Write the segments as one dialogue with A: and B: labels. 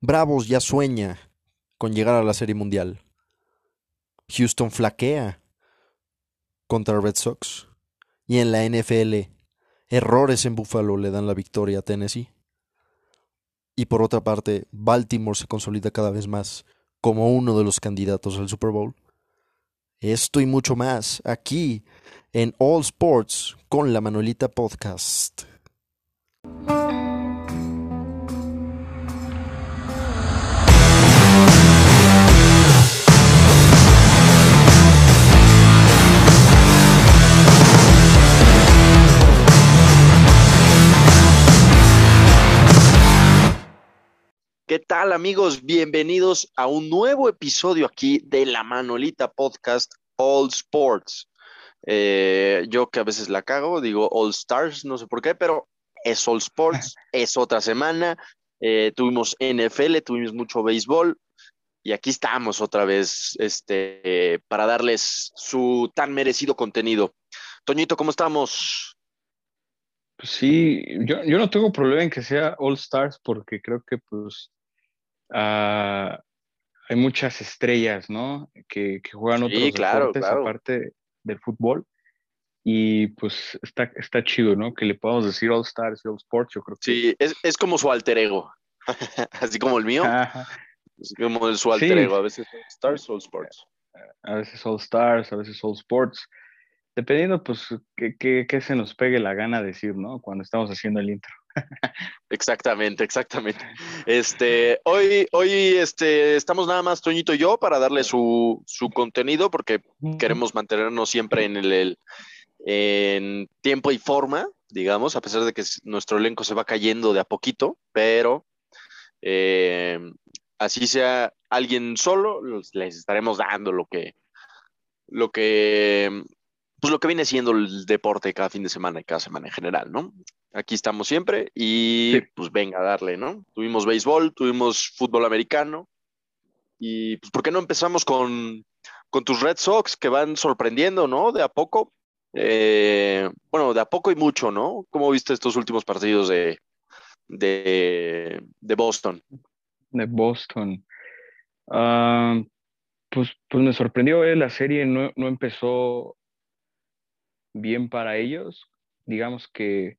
A: Bravos ya sueña con llegar a la Serie Mundial. Houston flaquea contra Red Sox. Y en la NFL, errores en Buffalo le dan la victoria a Tennessee. Y por otra parte, Baltimore se consolida cada vez más como uno de los candidatos al Super Bowl. Esto y mucho más aquí en All Sports con la Manuelita Podcast. ¿Qué tal amigos? Bienvenidos a un nuevo episodio aquí de la Manolita Podcast All Sports. Eh, yo que a veces la cago, digo All Stars, no sé por qué, pero es All Sports, es otra semana. Eh, tuvimos NFL, tuvimos mucho béisbol y aquí estamos otra vez este, para darles su tan merecido contenido. Toñito, ¿cómo estamos?
B: Pues sí, yo, yo no tengo problema en que sea All Stars porque creo que pues Ah, hay muchas estrellas, ¿no? Que, juegan otros deportes aparte del fútbol. Y pues está, está chido, ¿no? Que le podamos decir All Stars y All Sports, yo creo que.
A: Sí, es, es como su alter ego. Así como el mío. Es como su alter ego. A veces All Stars, All Sports.
B: A veces All Stars, a veces All Sports. Dependiendo, pues, qué se nos pegue la gana decir, ¿no? Cuando estamos haciendo el intro.
A: Exactamente, exactamente. Este, hoy, hoy este, estamos nada más Toñito y yo para darle su, contenido porque queremos mantenernos siempre en el, en tiempo y forma, digamos, a pesar de que nuestro elenco se va cayendo de a poquito, pero eh, así sea alguien solo, les estaremos dando lo que, lo que, pues lo que viene siendo el deporte cada fin de semana y cada semana en general, ¿no? Aquí estamos siempre y pues venga a darle, ¿no? Tuvimos béisbol, tuvimos fútbol americano y pues ¿por qué no empezamos con, tus Red Sox que van sorprendiendo, ¿no? De a poco. Eh, bueno, de a poco y mucho, ¿no? ¿Cómo viste estos últimos partidos de, de, Boston?
B: De Boston. Ah, pues, pues me sorprendió, ¿eh? la serie no, no empezó bien para ellos. Digamos que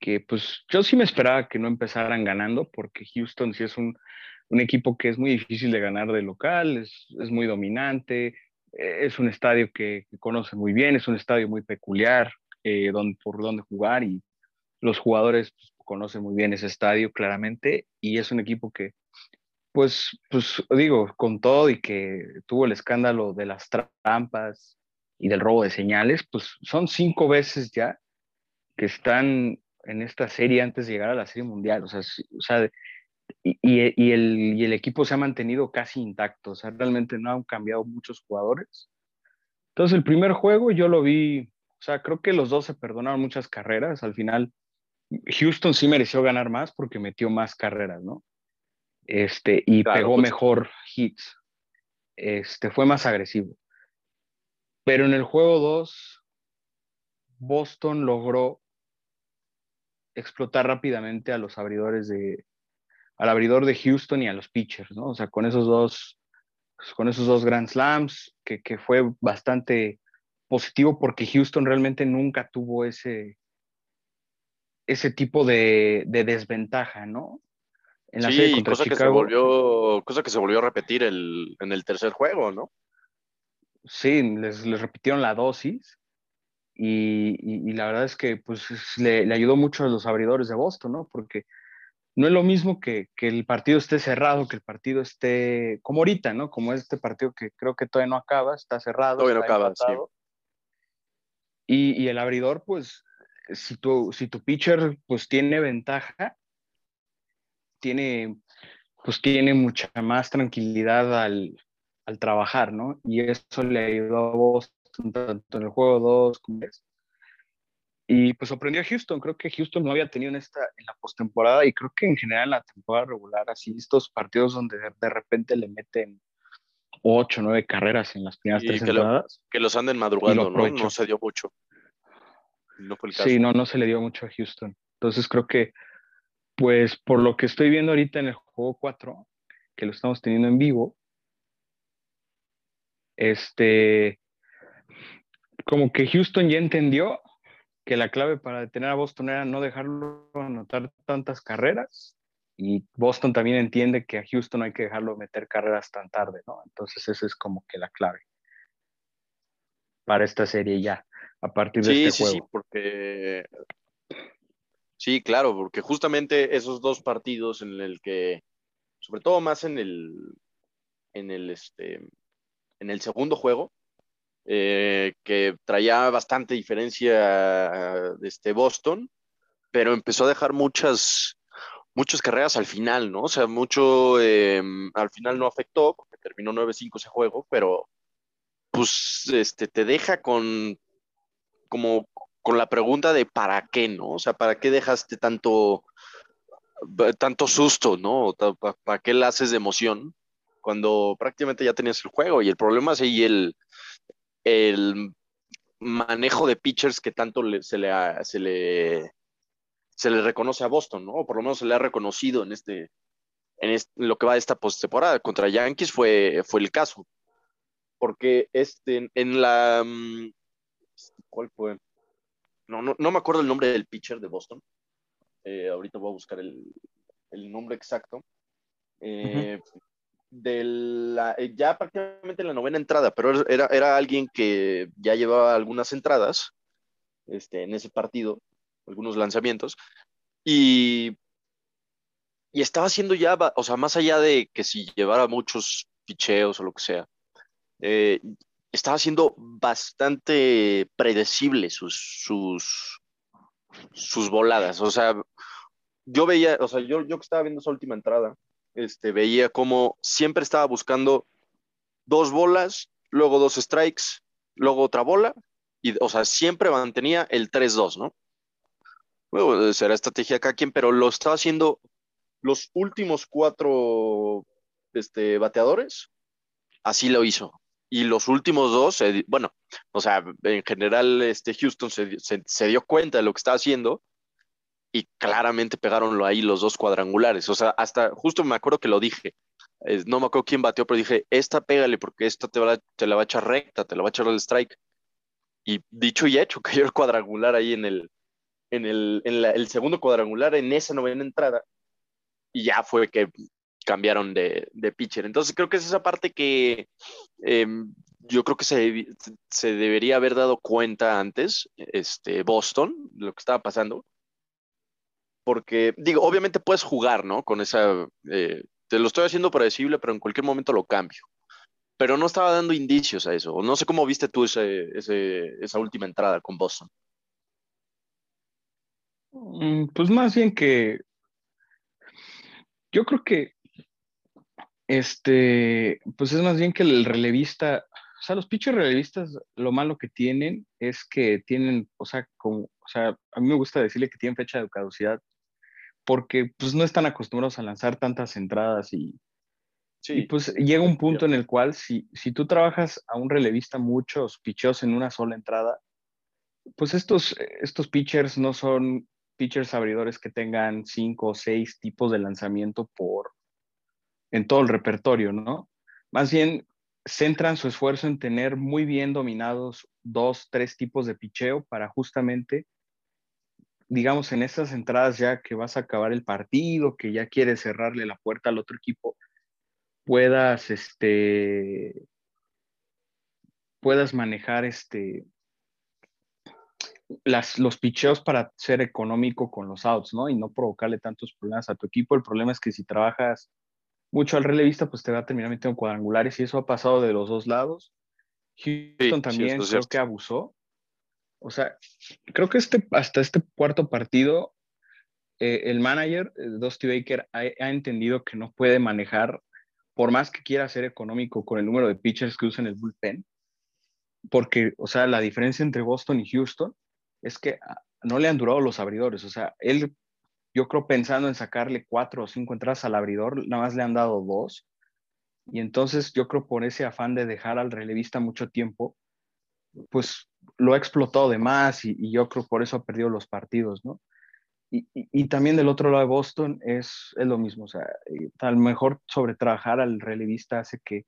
B: que pues yo sí me esperaba que no empezaran ganando, porque Houston sí es un, equipo que es muy difícil de ganar de local, es, muy dominante, e, es un estadio que, conoce muy bien, es un estadio muy peculiar eh, por donde jugar y los jugadores pues, conocen muy bien ese estadio claramente y es un equipo que pues, pues digo, con todo y que tuvo el escándalo de las trampas y del robo de señales, pues son cinco veces ya que están en esta serie antes de llegar a la serie mundial. O sea, o sea y, y, el, y, el, equipo se ha mantenido casi intacto. O sea, realmente no han cambiado muchos jugadores. Entonces, el primer juego yo lo vi, o sea, creo que los dos se perdonaron muchas carreras. Al final, Houston sí mereció ganar más porque metió más carreras, ¿no? Este, y pegó pues mejor hits. Este, fue más agresivo. Pero en el juego 2, Boston logró explotar rápidamente a los abridores de, al abridor de Houston y a los pitchers, ¿no? O sea, con esos dos, con esos dos Grand Slams, que, que fue bastante positivo porque Houston realmente nunca tuvo ese, ese tipo de, de desventaja, ¿no?
A: En la sí, cosa que se volvió, cosa que se volvió a repetir el, en el tercer juego, ¿no?
B: Sí, les, les repitieron la dosis y, la verdad es que pues, le, ayudó mucho a los abridores de Boston, ¿no? Porque no es lo mismo que, el partido esté cerrado, que el partido esté como ahorita, ¿no? Como este partido que creo que todavía no acaba, está cerrado.
A: Todavía no acaba, sí.
B: Y, el abridor, pues, si tu, si tu pitcher pues tiene ventaja, tiene, pues tiene mucha más tranquilidad al, al trabajar, ¿no? Y eso le ayudó a Boston tanto en el juego 2 como es. Y pues sorprendió a Houston. Creo que Houston no había tenido en, esta, en la postemporada y creo que en general en la temporada regular, así estos partidos donde de, repente le meten 8 o 9 carreras en las primeras tres
A: que
B: temporadas.
A: que los anden madrugando, ¿no? No se dio mucho.
B: No fue el caso. Sí, no, no se le dio mucho a Houston. Entonces creo que Pues por lo que estoy viendo ahorita en el juego 4, que lo estamos teniendo en vivo, este, como que Houston ya entendió que la clave para detener a Boston era no dejarlo anotar tantas carreras y Boston también entiende que a Houston no hay que dejarlo meter carreras tan tarde, ¿no? Entonces esa es como que la clave para esta serie ya, a partir de este juego.
A: Sí, sí, porque sí, claro, porque justamente esos dos partidos en el que, sobre todo más en el, en el, este, en el segundo juego, eh, que traía bastante diferencia este Boston, pero empezó a dejar muchas, muchas carreras al final, ¿no? O sea, mucho em, al final no afectó, porque terminó 9-5 ese juego, pero pues este, te deja con como con la pregunta de para qué, ¿no? O sea, ¿para qué dejaste tanto, tanto susto, ¿no? ¿Para qué le haces de emoción? Cuando prácticamente ya tenías el juego. Y el problema es ahí el, el manejo de pitchers que tanto se, le, se, le, se le reconoce a Boston, ¿no? O por lo menos se le ha reconocido en este, en, lo que va de esta postemporada. Contra Yankees fue, fue el caso. Porque este, en la. Mm, ¿Cuál fue? No, no, no me acuerdo el nombre del pitcher de Boston. Eh, ahorita voy a buscar el, el nombre exacto. Eh, de la, eh, ya prácticamente la novena entrada, pero era, era alguien que ya llevaba algunas entradas este, en ese partido, algunos lanzamientos, y, y estaba haciendo ya, o sea, más allá de que si llevara muchos picheos o lo que sea, eh, estaba haciendo bastante predecible sus, sus, sus voladas, o sea, yo veía, o sea, yo, yo que estaba viendo esa última entrada, este, veía como siempre estaba buscando dos bolas, luego dos strikes, luego otra bola, y, o sea, siempre mantenía el 3-2, ¿no? Bueno, será estrategia acá quien, pero lo estaba haciendo los últimos cuatro este, bateadores, así lo hizo. Y los últimos dos, bueno, o sea, en general, este Houston se, se dio cuenta de lo que estaba haciendo y claramente pegaron ahí los dos cuadrangulares. O sea, hasta justo me acuerdo que lo dije. no me acuerdo quién bateó, pero dije, esta pégale porque esta te, va, te la va a echar recta, te la va a echar el strike. Y dicho y hecho, cayó el cuadrangular ahí en el, en el, en el segundo cuadrangular, en esa novena entrada. Y ya fue que cambiaron de, de pitcher. Entonces creo que es esa parte que em, yo creo que se, se, debería haber dado cuenta antes, este, Boston, lo que estaba pasando porque, digo, obviamente puedes jugar, ¿no? Con esa, eh, te lo estoy haciendo predecible, pero en cualquier momento lo cambio. Pero no estaba dando indicios a eso. No sé cómo viste tú ese, esa última entrada con Boston.
B: Mm, pues más bien que yo creo que este, pues es más bien que el relevista, o sea, los pitchers relevistas, lo malo que tienen es que tienen, o sea, como, o sea, a mí me gusta decirle que tienen fecha de caducidad porque pues no están acostumbrados a lanzar tantas entradas y, y pues llega un punto en el cual si, si tú trabajas a un relevista muchos picheos en una sola entrada, pues estos, estos pitchers no son pitchers abridores que tengan cinco o seis tipos de lanzamiento por en todo el repertorio, ¿no? Más bien centran su esfuerzo en tener muy bien dominados dos, tres tipos de picheo para justamente digamos, en esas entradas ya que vas a acabar el partido, que ya quieres cerrarle la puerta al otro equipo, puedas, este, puedas manejar este, las, los picheos para ser económico con los outs, ¿no? Y no provocarle tantos problemas a tu equipo. El problema es que si trabajas mucho al relevista, pues te va a terminar metiendo cuadrangulares y eso ha pasado de los dos lados. Houston también creo que abusó o sea, creo que este, hasta este cuarto partido, eh, el manager, eh, Dusty Baker, ha, entendido que no puede manejar, por más que quiera ser económico con el número de pitchers que usa en el bullpen, porque, o sea, la diferencia entre Boston y Houston es que ah, no le han durado los abridores. O sea, él, yo creo pensando en sacarle cuatro o cinco entradas al abridor, nada más le han dado dos. Y entonces yo creo por ese afán de dejar al relevista mucho tiempo, pues lo ha explotado de más y, yo creo por eso ha perdido los partidos, ¿no? y, también del otro lado de Boston es, es lo mismo. O sea, a lo mejor sobre trabajar al relevista hace que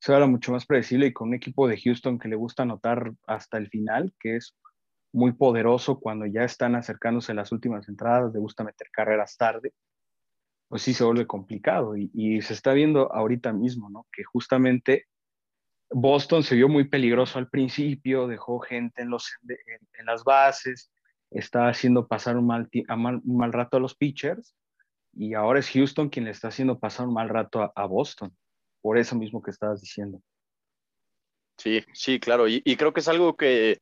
B: se haga mucho más predecible y con un equipo de Houston que le gusta anotar hasta el final, que es muy poderoso cuando ya están acercándose las últimas entradas, le gusta meter carreras tarde, pues sí se vuelve complicado. Y, se está viendo ahorita mismo, ¿no? Que justamente Boston se vio muy peligroso al principio, dejó gente en, los, en las bases, está haciendo pasar un mal, un mal rato a los pitchers y ahora es Houston quien le está haciendo pasar un mal rato a, Boston, por eso mismo que estabas diciendo.
A: Sí, sí, claro, y, creo que es algo que,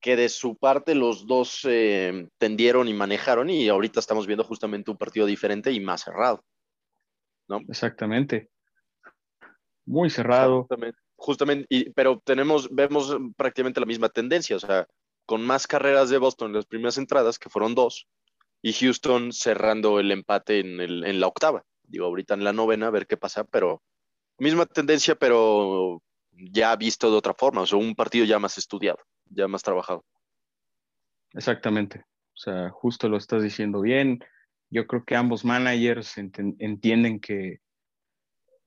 A: que de su parte los dos eh, tendieron y manejaron y ahorita estamos viendo justamente un partido diferente y más cerrado. ¿no?
B: Exactamente. Muy cerrado.
A: Justamente, pero tenemos, vemos prácticamente la misma tendencia, o sea, con más carreras de Boston en las primeras entradas, que fueron dos, y Houston cerrando el empate en, el, en la octava. Digo, ahorita en la novena, a ver qué pasa, pero misma tendencia, pero ya visto de otra forma, o sea, un partido ya más estudiado, ya más trabajado.
B: Exactamente, o sea, justo lo estás diciendo bien. Yo creo que ambos managers entienden que,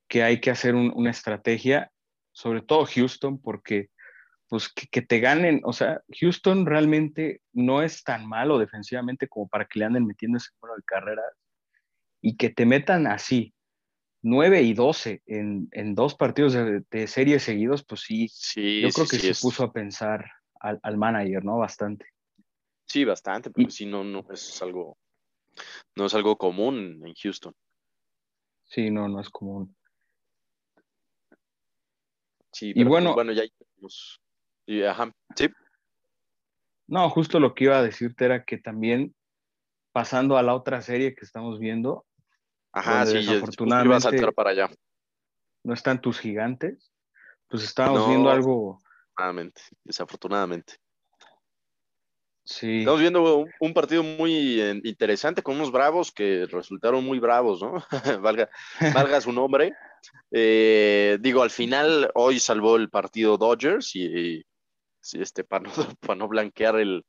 B: que hay que hacer una estrategia, sobre todo Houston, porque pues que, te ganen, o sea, Houston realmente no es tan malo defensivamente como para que le anden metiendo ese número de carreras y que te metan así, 9 y 12 en, dos partidos de, serie seguidos, pues sí, sí yo creo que se puso a pensar al, manager, ¿no? Bastante.
A: Sí, bastante, pero sí, no, no es algo, no es algo común en Houston.
B: Sí, no, no es común.
A: Sí, y pues, bueno, bueno, ya y, ajá, sí.
B: No, justo lo que iba a decirte era que también pasando a la otra serie que estamos viendo,
A: ajá, sí, desafortunadamente iba a saltar para allá.
B: No están tus gigantes, pues estábamos viendo algo.
A: Desafortunadamente, desafortunadamente.
B: Sí.
A: Estamos viendo un, partido muy interesante con unos bravos que resultaron muy bravos, ¿no? valga, valga su nombre. Eh, digo, al final, hoy salvó el partido Dodgers y, este, para no, para no blanquear el,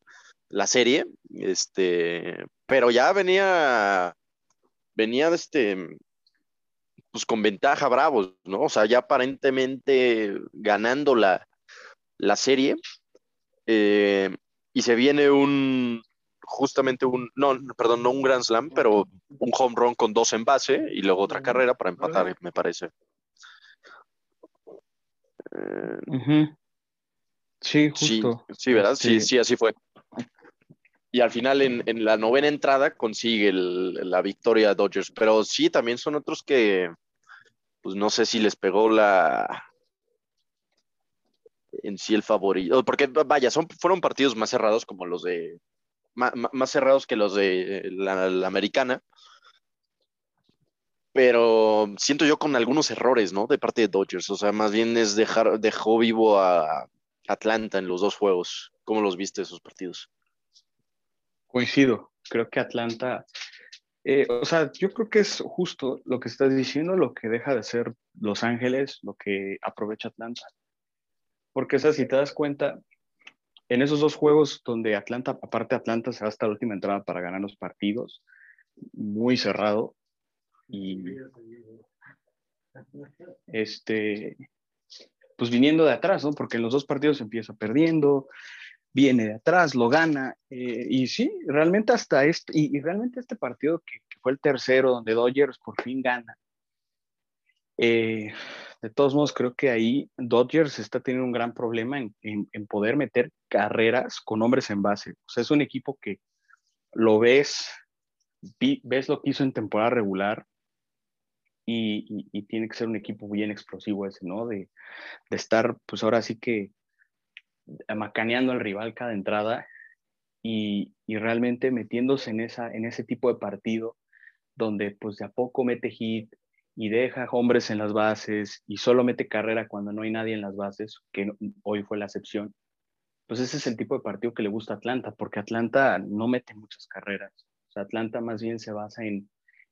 A: la serie, este, pero ya venía, venía este, pues con ventaja Bravos, ¿no? O sea, ya aparentemente ganando la, la serie, eh, y se viene un, justamente un, no, perdón, no un Grand Slam, pero un home run con dos en base y luego otra carrera para empatar, me parece.
B: Sí, justo.
A: Sí, ¿verdad? Sí, sí, así fue. Y al final, en, la novena entrada, consigue la victoria Dodgers. Pero sí, también son otros que, pues no sé si les pegó la, en sí el favorito. Porque, vaya, son, fueron partidos más cerrados como los de. Más, cerrados que los de la, americana. Pero siento yo con algunos errores, ¿no? De parte de Dodgers. O sea, más bien es dejar, dejó vivo a, Atlanta en los dos juegos. ¿Cómo los viste esos partidos?
B: Coincido. Creo que Atlanta, eh, o sea, yo creo que es justo lo que estás diciendo, lo que deja de ser Los Ángeles, lo que aprovecha Atlanta. Porque, o si te das cuenta, en esos dos juegos donde Atlanta, aparte Atlanta se va hasta la última entrada para ganar los partidos, muy cerrado. Y este, pues viniendo de atrás, ¿no? Porque en los dos partidos empieza perdiendo, viene de atrás, lo gana. Eh, y sí, realmente hasta este, y, realmente este partido que, fue el tercero, donde Dodgers por fin gana. Eh, de todos modos, creo que ahí Dodgers está teniendo un gran problema en, en, poder meter carreras con hombres en base. O sea, es un equipo que lo ves, ves lo que hizo en temporada regular, y, tiene que ser un equipo bien explosivo ese, ¿no? De, estar, pues ahora sí que macaneando al rival cada entrada y, realmente metiéndose en, esa, en ese tipo de partido donde pues de a poco mete hit y deja hombres en las bases y solo mete carrera cuando no hay nadie en las bases, que hoy fue la excepción. Pues ese es el tipo de partido que le gusta a Atlanta, porque Atlanta no mete muchas carreras. O sea, Atlanta más bien se basa en,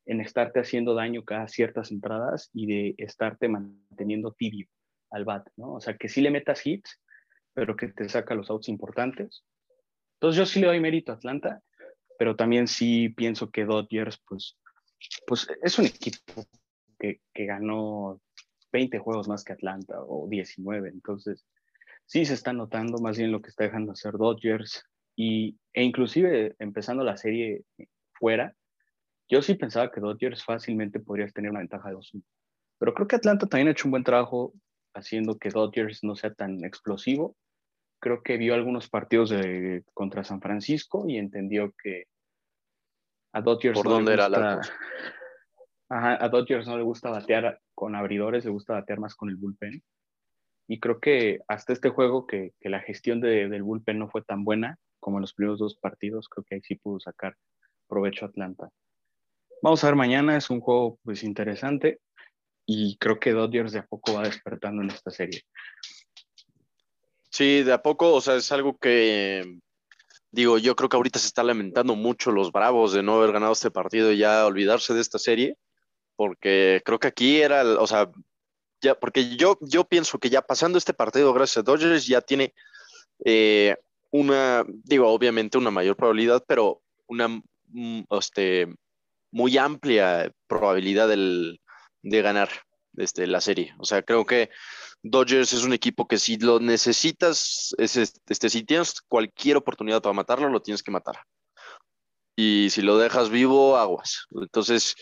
B: en estarte haciendo daño cada ciertas entradas y de estarte manteniendo tibio al bat, ¿no? O sea, que sí le metas hits, pero que te saca los outs importantes. Entonces yo sí le doy mérito a Atlanta. pero también sí pienso que Dodgers, pues, pues es un equipo que, que ganó 20 juegos más que Atlanta o 19, entonces sí se está notando más bien lo que está dejando hacer Dodgers y, e inclusive empezando la serie fuera, yo sí pensaba que Dodgers fácilmente podría tener una ventaja de 2-1. Pero creo que Atlanta también ha hecho un buen trabajo haciendo que Dodgers no sea tan explosivo. Creo que vio algunos partidos de, contra San Francisco y entendió que a Dodgers
A: ¿Por dónde era la
B: a Dodgers no le gusta batear con abridores, le gusta batear más con el bullpen. Y creo que hasta este juego, que, que la gestión de, del bullpen no fue tan buena como en los primeros dos partidos, creo que ahí sí pudo sacar provecho Atlanta. Vamos a ver mañana, es un juego pues interesante y creo que Dodgers de a poco va despertando en esta serie.
A: Sí, de a poco, o sea, es algo que digo, yo creo que ahorita se está lamentando mucho los Bravos de no haber ganado este partido y ya olvidarse de esta serie, porque creo que aquí era, o sea, ya, porque yo, yo pienso que ya pasando este partido, gracias a Dodgers, ya tiene eh, una, digo, obviamente una mayor probabilidad, pero una mm, este, muy amplia probabilidad del, de ganar este, la serie. O sea, creo que Dodgers es un equipo que si lo necesitas, es, este, si tienes cualquier oportunidad para matarlo, lo tienes que matar. Y si lo dejas vivo, aguas. Entonces,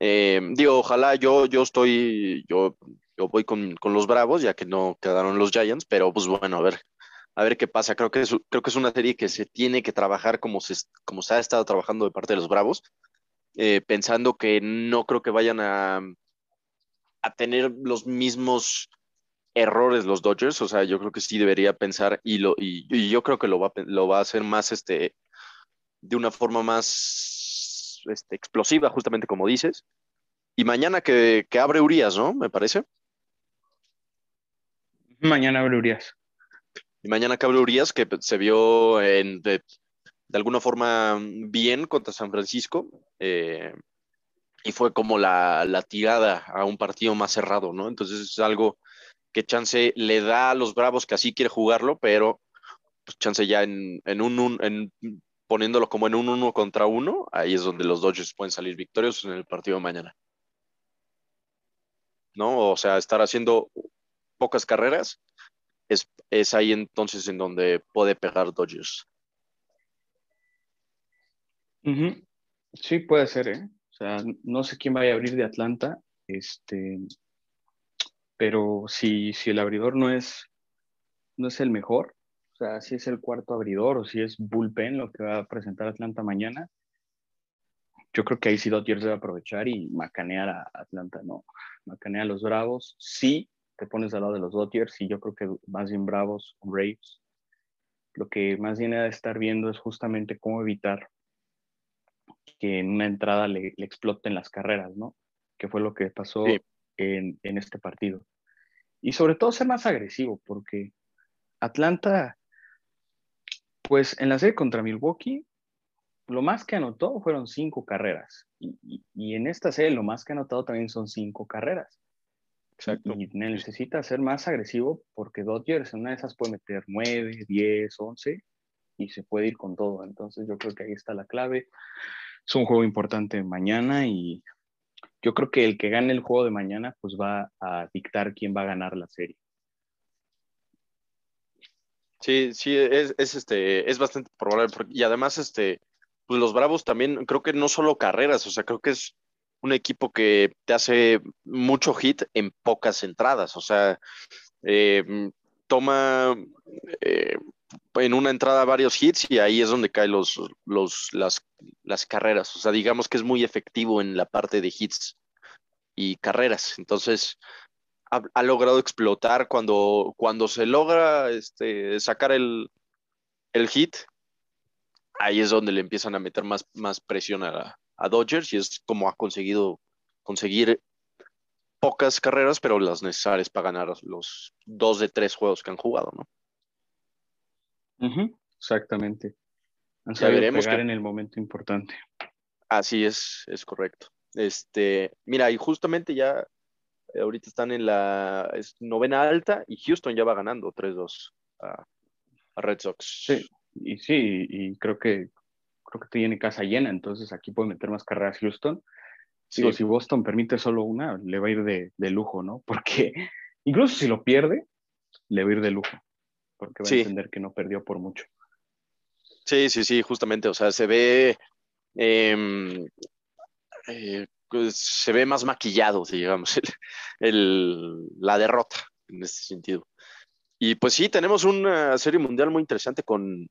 A: eh, digo, ojalá yo, yo estoy, yo, yo voy con, con, los Bravos, ya que no quedaron los Giants, pero pues bueno, a ver, a ver qué pasa. Creo que es, creo que es una serie que se tiene que trabajar como se, como se ha estado trabajando de parte de los Bravos, eh, pensando que no creo que vayan a, a tener los mismos errores los Dodgers, o sea, yo creo que sí debería pensar y, lo, y, yo creo que lo va, lo va a hacer más este, de una forma más este, explosiva, justamente como dices. Y mañana que, que abre Urias, ¿no? Me parece.
B: Mañana abre Urias.
A: Y mañana que abre Urias, que se vio en, de, de, alguna forma bien contra San Francisco. Eh, y fue como la, la, tirada a un partido más cerrado, ¿no? Entonces es algo que Chance le da a los Bravos que así quiere jugarlo, pero pues Chance ya en, en un, en, poniéndolo como en un uno contra uno, ahí es donde los Dodgers pueden salir victoriosos en el partido de mañana. ¿No? O sea, estar haciendo pocas carreras es, es ahí entonces en donde puede pegar Dodgers.
B: Sí, puede ser, ¿eh? O sea, no sé quién vaya a abrir de Atlanta, este, pero si, si el abridor no es, no es el mejor, o sea, si es el cuarto abridor o si es bullpen lo que va a presentar Atlanta mañana, yo creo que ahí sí Dodgers debe aprovechar y macanear a Atlanta, ¿no? Macanear a los Bravos. Sí, te pones al lado de los Dodgers y yo creo que más bien Bravos Braves. Lo que más bien de estar viendo es justamente cómo evitar que en una entrada le, exploten las carreras, ¿no? Que fue lo que pasó en, en, este partido. Y sobre todo ser más agresivo, porque Atlanta, pues en la serie contra Milwaukee, lo más que anotó fueron cinco carreras. Y, y, en esta serie lo más que ha anotado también son cinco carreras. Exacto. Y necesita ser más agresivo porque Dodgers en una de esas puede meter nueve, diez, once y se puede ir con todo. Entonces yo creo que ahí está la clave es un juego importante mañana y yo creo que el que gane el juego de mañana pues va a dictar quién va a ganar la serie.
A: Sí, sí, es, este, es bastante probable. Y además, este, pues los Bravos también, creo que no solo carreras, o sea, creo que es un equipo que te hace mucho hit en pocas entradas. O sea, eh, toma eh, en una entrada varios hits y ahí es donde caen los, los, las, las carreras. O sea, digamos que es muy efectivo en la parte de hits y carreras. Entonces, ha, logrado explotar cuando, cuando se logra este, sacar el, el, hit. Ahí es donde le empiezan a meter más, más presión a, a Dodgers y es como ha conseguido conseguir pocas carreras, pero las necesarias para ganar los dos de tres juegos que han jugado, ¿no?
B: exactamente. Han ya veremos pegar en el momento importante.
A: Así es, es correcto. Este, mira, y justamente ya ahorita están en la novena alta y Houston ya va ganando 3-2 a, Red Sox.
B: Sí, y sí, y creo que creo que tiene casa llena, entonces aquí puede meter más carreras Houston. Digo, si Boston permite solo una, le va a ir de, de, lujo, ¿no? Porque incluso si lo pierde, le va a ir de lujo, porque va a entender que no perdió por mucho.
A: Sí, sí, sí, justamente, o sea, se ve, em, eh, pues, se ve más maquillado, digamos, el, la derrota en este sentido. Y pues sí, tenemos una serie mundial muy interesante con,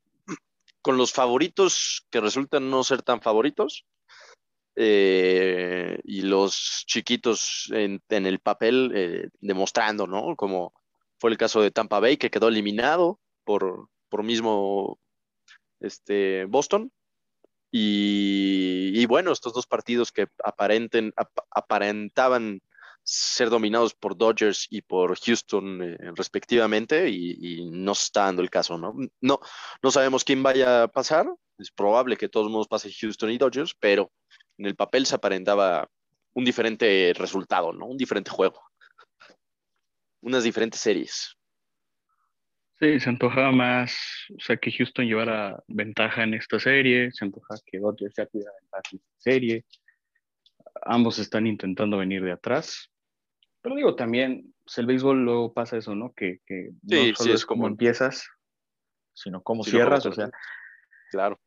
A: con los favoritos que resultan no ser tan favoritos. Eh, y los chiquitos en, el papel eh, demostrando, ¿no? Como fue el caso de Tampa Bay, que quedó eliminado por, por mismo este, Boston. Y, bueno, estos dos partidos que aparenten, aparentaban ser dominados por Dodgers y por Houston eh, respectivamente y, no se está dando el caso, ¿no? ¿no? No sabemos quién vaya a pasar, es probable que todos modos pase Houston y Dodgers, pero en el papel se aparentaba un diferente resultado, ¿no? Un diferente juego, unas diferentes series.
B: Sí, se antojaba más, o sea, que Houston llevara ventaja en esta serie, se antojaba que Dodgers ya tuviera ventaja en esta serie. Ambos están intentando venir de atrás. Pero digo, también, pues el béisbol luego pasa eso, ¿no? Que, que no solo es como empiezas, sino cómo cierras, o sea.
A: Claro.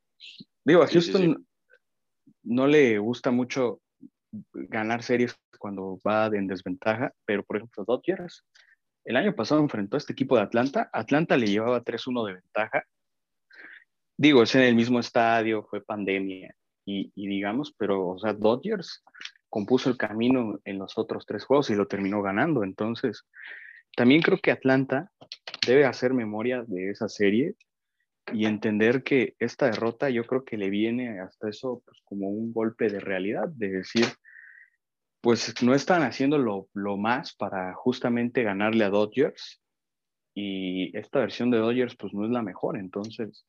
B: Digo, a Houston no le gusta mucho ganar series cuando va en desventaja, pero por ejemplo, Dodgers el año pasado enfrentó a este equipo de Atlanta. Atlanta le llevaba 3-1 de ventaja. Digo, es en el mismo estadio, fue pandemia y, digamos, pero, o sea, Dodgers compuso el camino en los otros tres juegos y lo terminó ganando. Entonces, también creo que Atlanta debe hacer memoria de esa serie y entender que esta derrota yo creo que le viene hasta eso pues, como un golpe de realidad, de decir, pues no están haciendo lo, más para justamente ganarle a Dodgers y esta versión de Dodgers pues no es la mejor, entonces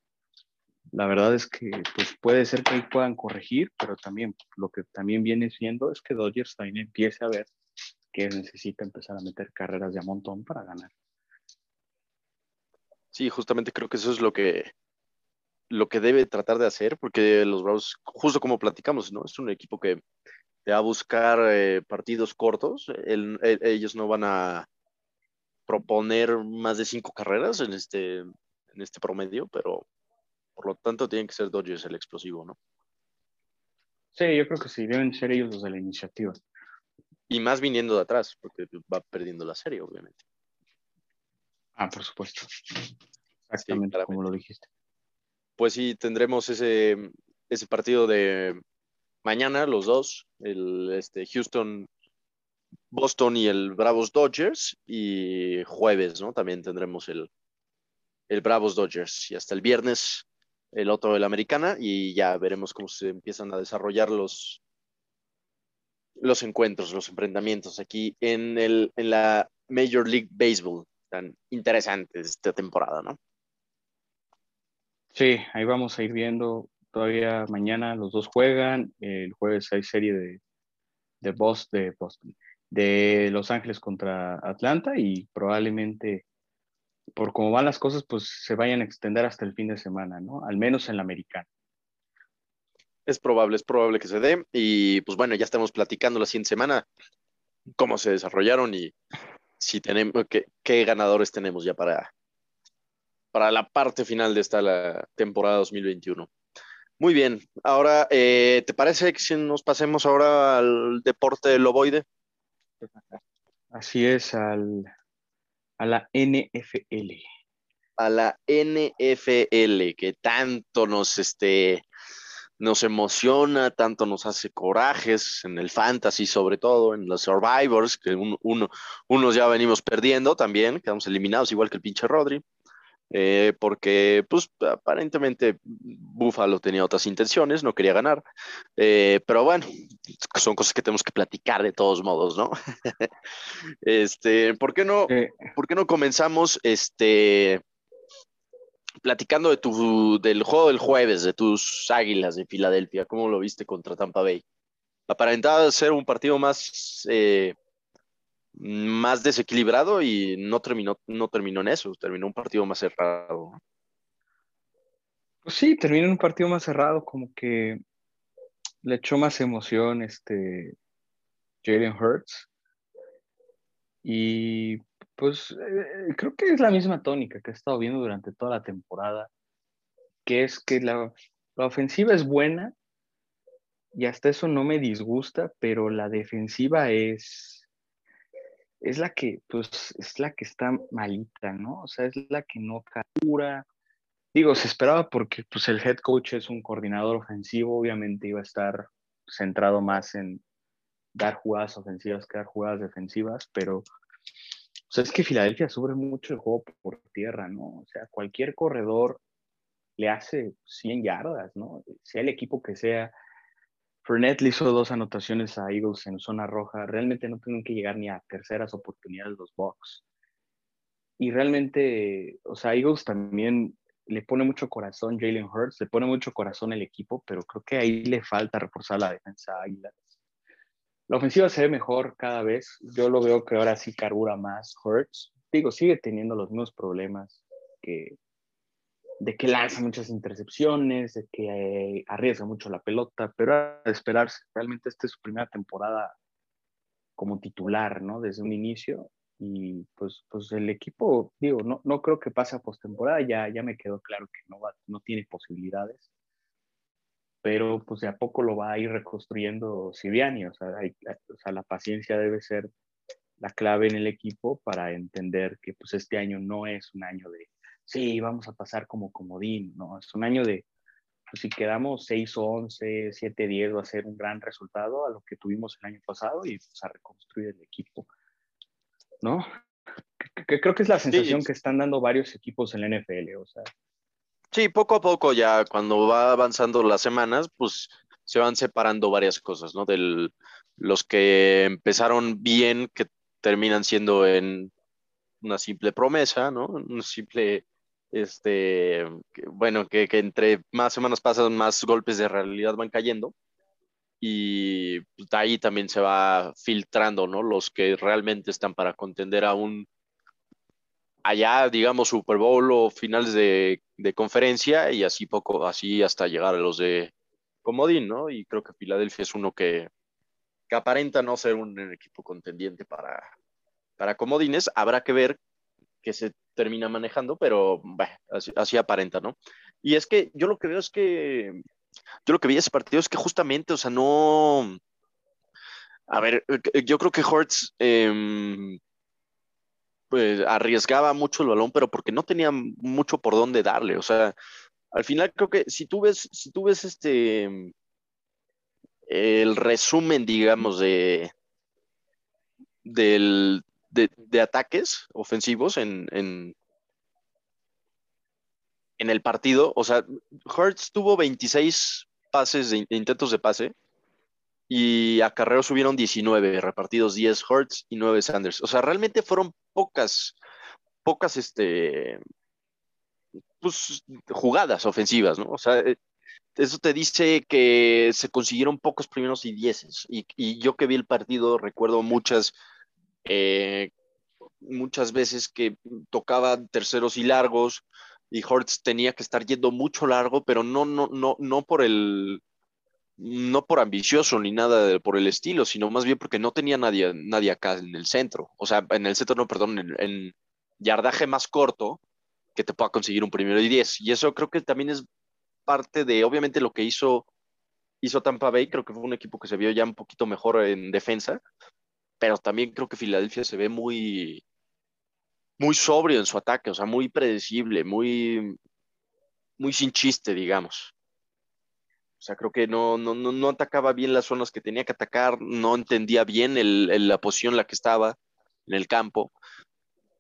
B: la verdad es que pues puede ser que ahí puedan corregir, pero también lo que también viene siendo es que Dodgers también empiece a ver que necesita empezar a meter carreras de a montón para ganar.
A: Sí, justamente creo que eso es lo que lo que debe tratar de hacer, porque los Bravos, justo como platicamos, ¿no? Es un equipo que a buscar eh, partidos cortos. ellos no van a proponer más de cinco carreras en este, en este promedio, pero por lo tanto tienen que ser Dodgers el explosivo, ¿no?
B: Sí, yo creo que sí, deben ser ellos los de la iniciativa.
A: Y más viniendo de atrás, porque va perdiendo la serie, obviamente.
B: Ah, por supuesto. Exactamente como lo dijiste.
A: Pues sí, tendremos ese, ese partido de mañana los dos, el este, Houston, Boston y el Bravos Dodgers, y jueves, ¿no? También tendremos el, el Bravos Dodgers, y hasta el viernes el otro de la americana, y ya veremos cómo se empiezan a desarrollar los, los encuentros, los enfrentamientos aquí en, el, en la Major League Baseball, tan interesante esta temporada, ¿no?
B: Sí, ahí vamos a ir viendo Todavía mañana los dos juegan. El jueves hay serie de, de, Boston, de de Los Ángeles contra Atlanta y probablemente por cómo van las cosas, pues se vayan a extender hasta el fin de semana, ¿no? Al menos en la americana.
A: Es probable, es probable que se dé. Y pues bueno, ya estamos platicando la siguiente semana cómo se desarrollaron y si tenemos, qué, qué ganadores tenemos ya para, para la parte final de esta temporada 2021. Muy bien. Ahora, eh, ¿te parece que si nos pasemos ahora al deporte del ovoide?
B: Así es, al, a la NFL.
A: A la NFL, que tanto nos, este, nos emociona, tanto nos hace corajes en el fantasy, sobre todo en los survivors, que uno, unos ya venimos perdiendo también, quedamos eliminados igual que el pinche Rodri. Eh, porque pues aparentemente Buffalo tenía otras intenciones, no quería ganar, eh, pero bueno, son cosas que tenemos que platicar de todos modos, ¿no? este, ¿por qué no, ¿por qué no comenzamos este, platicando de tu, del juego del jueves, de tus Águilas de Filadelfia, ¿cómo lo viste contra Tampa Bay? Aparentaba ser un partido más... Eh, más desequilibrado y no terminó, no terminó en eso, terminó un partido más cerrado.
B: Pues sí, terminó en un partido más cerrado, como que le echó más emoción este Jalen Hurts. Y pues eh, creo que es la misma tónica que he estado viendo durante toda la temporada, que es que la, la ofensiva es buena y hasta eso no me disgusta, pero la defensiva es es la que, pues, es la que está malita, ¿no? O sea, es la que no captura. Digo, se esperaba porque, pues, el head coach es un coordinador ofensivo, obviamente iba a estar centrado más en dar jugadas ofensivas que dar jugadas defensivas, pero, o sea, es que Filadelfia sufre mucho el juego por tierra, ¿no? O sea, cualquier corredor le hace 100 yardas, ¿no? Sea el equipo que sea, Fournette le hizo dos anotaciones a Eagles en zona roja. Realmente no tienen que llegar ni a terceras oportunidades los Bucks. Y realmente, o sea, Eagles también le pone mucho corazón Jalen Hurts, le pone mucho corazón el equipo, pero creo que ahí le falta reforzar la defensa a Águilas. La ofensiva se ve mejor cada vez. Yo lo veo que ahora sí carbura más Hurts. Digo, sigue teniendo los mismos problemas que, de que lanza muchas intercepciones, de que eh, arriesga mucho la pelota, pero a esperarse, realmente esta es su primera temporada como titular, ¿no? Desde un inicio. Y pues, pues el equipo, digo, no, no creo que pase a postemporada, ya, ya me quedó claro que no, va, no tiene posibilidades, pero pues de a poco lo va a ir reconstruyendo Siviani, o sea, o sea, la paciencia debe ser la clave en el equipo para entender que pues este año no es un año de sí, vamos a pasar como comodín, ¿no? Es un año de, pues si quedamos 6 o 11, 7, 10, va a ser un gran resultado a lo que tuvimos el año pasado y pues, a reconstruir el equipo, ¿no? Que, creo que es la sensación que están dando varios equipos en la NFL, o sea.
A: Sí, poco a poco ya cuando va avanzando las semanas, pues se van separando varias cosas, ¿no? De los que empezaron bien, que terminan siendo en una simple promesa, ¿no? Un simple este, bueno, que, entre más semanas pasan, más golpes de realidad van cayendo. Y pues, de ahí también se va filtrando, ¿no? Los que realmente están para contender a un, allá, digamos, Super Bowl o finales de, conferencia y así poco, así hasta llegar a los de Comodín, ¿no? Y creo que Filadelfia es uno que, que aparenta no ser un equipo contendiente para, para Comodines. Habrá que ver se termina manejando, pero así, aparenta, ¿no? Y es que yo lo que veo es que, yo lo que vi ese partido es que justamente, o sea, no, a ver, yo creo que Hortz em, pues, arriesgaba mucho el balón, pero porque no tenía mucho por dónde darle, o sea, al final creo que si tú ves, si tú ves este, el resumen, digamos, de, del, de, ataques ofensivos en, en, el partido. O sea, Hertz tuvo 26 pases de, intentos de pase y a Carrero subieron 19, repartidos 10 Hertz y 9 Sanders. O sea, realmente fueron pocas, pocas, este, pues, jugadas ofensivas, ¿no? O sea, eh, eso te dice que se consiguieron pocos primeros y dieces. Y yo que vi el partido recuerdo muchas eh, muchas veces que tocaba terceros y largos y Hortz tenía que estar yendo mucho largo, pero no, no, no, no por el, no por ambicioso ni nada por el estilo, sino más bien porque no tenía nadie, nadie acá en el centro. O sea, en el centro, no, perdón, en, en yardaje más corto que te pueda conseguir un primero y diez. Y eso creo que también es parte de, obviamente, lo que hizo, hizo Tampa Bay. Creo que fue un equipo que se vio ya un poquito mejor en defensa, pero también creo que Filadelfia se ve muy, muy sobrio en su ataque, o sea, muy predecible, muy, muy sin chiste, digamos. O sea, creo que no, no, no, atacaba bien las zonas que tenía que atacar, no entendía bien la posición en la que estaba en el campo.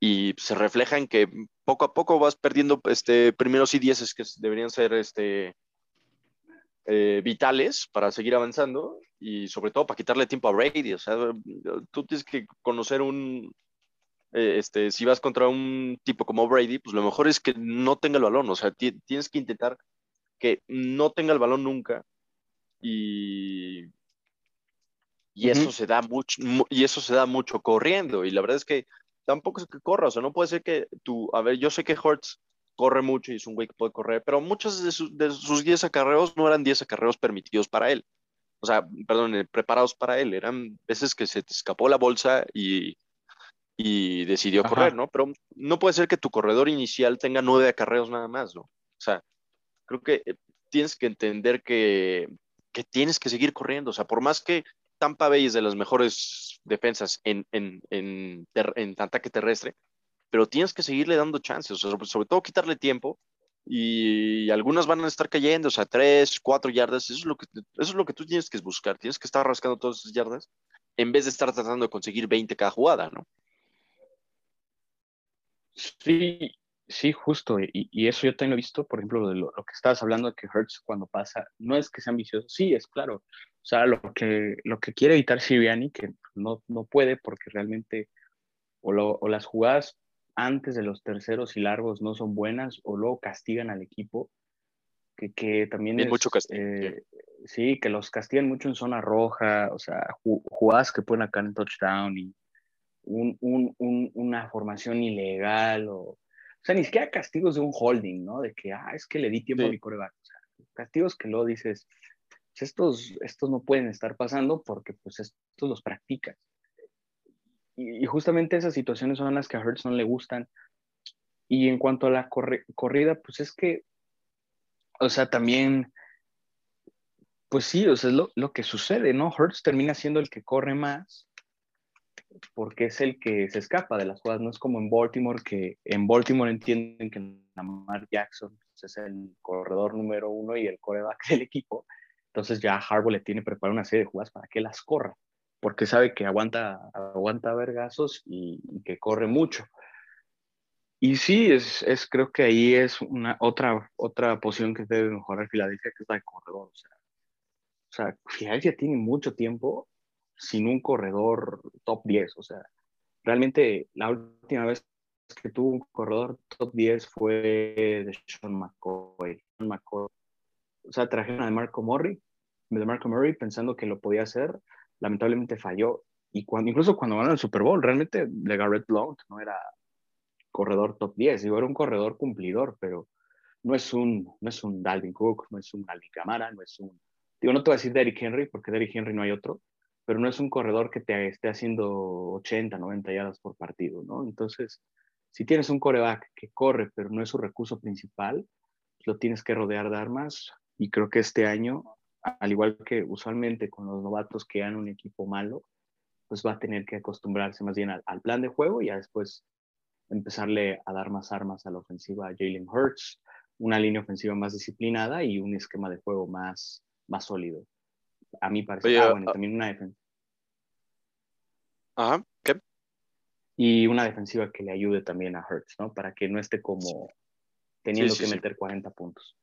A: Y se refleja en que poco a poco vas perdiendo este, primeros y dieces que deberían ser este, eh, vitales para seguir avanzando y sobre todo para quitarle tiempo a Brady. O sea, tú tienes que conocer un, eh, este, si vas contra un tipo como Brady, pues lo mejor es que no tenga el balón. O sea, tienes que intentar que no tenga el balón nunca y, y eso se da mucho y eso se da mucho corriendo y la verdad es que tampoco es que corra, o sea, no puede ser que tú, a ver, yo sé que Hortz corre mucho y es un güey que puede correr, pero muchos de, sus 10 acarreos no eran 10 acarreos permitidos para él. O sea, perdón, eh, preparados para él. Eran veces que se te escapó la bolsa y, y decidió correr, ¿no? Pero no puede ser que tu corredor inicial tenga nueve acarreos nada más, ¿no? O sea, creo que eh, tienes que entender que, que tienes que seguir corriendo. O sea, por más que Tampa Bay es de las mejores defensas en, en, en, en ataque terrestre, pero tienes que seguirle dando chances, sobre, todo quitarle tiempo y algunas van a estar cayendo, o sea, tres, cuatro yardas, eso es lo que, eso es lo que tú tienes que buscar, tienes que estar rascando todas esas yardas en vez de estar tratando de conseguir 20 cada jugada, ¿no?
B: Sí, sí, justo, y, eso yo también lo he visto, por ejemplo, de lo, que estabas hablando de que Hertz cuando pasa, no es que sea ambicioso, sí, es claro, o sea, lo que, lo que quiere evitar Siriani, que no, no puede porque realmente o, o las jugadas antes de los terceros y largos no son buenas o luego castigan al equipo, que, que también es...
A: Mucho
B: eh, sí, que los castigan mucho en zona roja, o sea, jugadas que pueden acá en touchdown y un, un, un, una formación ilegal o... O sea, ni siquiera castigos de un holding, ¿no? De que, ah, es que le di tiempo a mi coreback. O sea, castigos que luego dices, pues estos, estos no pueden estar pasando porque pues estos los practicas y, justamente esas situaciones son las que a Hertz no le gustan. Y en cuanto a la corrida, pues es que, o sea, también, pues sí, o sea, es lo, lo, que sucede, ¿no? Hertz termina siendo el que corre más porque es el que se escapa de las jugadas. No es como en Baltimore, que en Baltimore entienden que Lamar Jackson pues, es el corredor número uno y el coreback del equipo. Entonces ya Harbaugh le tiene preparado una serie de jugadas para que las corra porque sabe que aguanta, aguanta vergazos y, que corre mucho. Y sí, es, es, creo que ahí es una otra, otra posición que debe mejorar Filadelfia, que es la de corredor. O sea, o sea, Filadelfia tiene mucho tiempo sin un corredor top 10. O sea, realmente la última vez que tuvo un corredor top 10 fue de Sean McCoy. McCoy. O sea, trajeron a Marco Murray, de Marco Murray pensando que lo podía hacer lamentablemente falló. Y cuando, incluso cuando ganó el Super Bowl, realmente Garrett Blount no era corredor top 10, digo, era un corredor cumplidor, pero no es un, no es un Dalvin Cook, no es un Alvin Camara, no es un, digo, no te voy a decir Derrick Henry, porque Derrick Henry no hay otro, pero no es un corredor que te esté haciendo 80, 90 yardas por partido, ¿no? Entonces, si tienes un coreback que corre, pero no es su recurso principal, lo tienes que rodear de armas, y creo que este año al igual que usualmente con los novatos que dan un equipo malo, pues va a tener que acostumbrarse más bien al, plan de juego y ya después empezarle a dar más armas a la ofensiva a Jalen Hurts, una línea ofensiva más disciplinada y un esquema de juego más, más sólido. A mí parece. ah, bueno, ah también una defensa.
A: Ajá, ¿qué?
B: Y una defensiva que le ayude también a Hurts, ¿no? Para que no esté como teniendo que meter 40 puntos.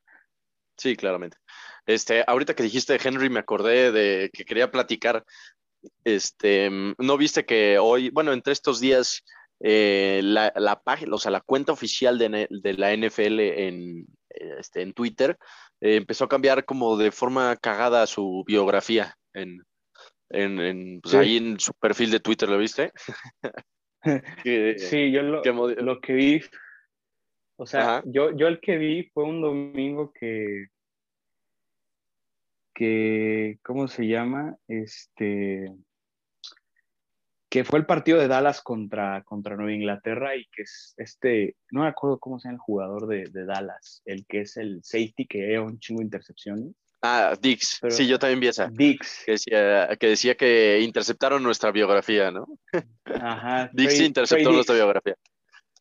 A: Sí, claramente. Este, ahorita que dijiste Henry, me acordé de que quería platicar. Este, ¿no viste que hoy, bueno, entre estos días, eh, la, la, página, o sea, la cuenta oficial de, de la NFL en, este, en Twitter eh, empezó a cambiar como de forma cagada su biografía en, en, en pues ahí en su perfil de Twitter, ¿lo viste?
B: sí, yo lo, lo que vi o sea, yo, yo el que vi fue un domingo que, que, ¿cómo se llama? Este, que fue el partido de Dallas contra, contra Nueva Inglaterra y que es este, no me acuerdo cómo se llama el jugador de, de Dallas, el que es el safety que era un chingo de intercepciones.
A: Ah, Dix. sí, yo también vi esa.
B: Dix.
A: Que decía, que decía que interceptaron nuestra biografía, ¿no?
B: Ajá.
A: Dix interceptó nuestra biografía.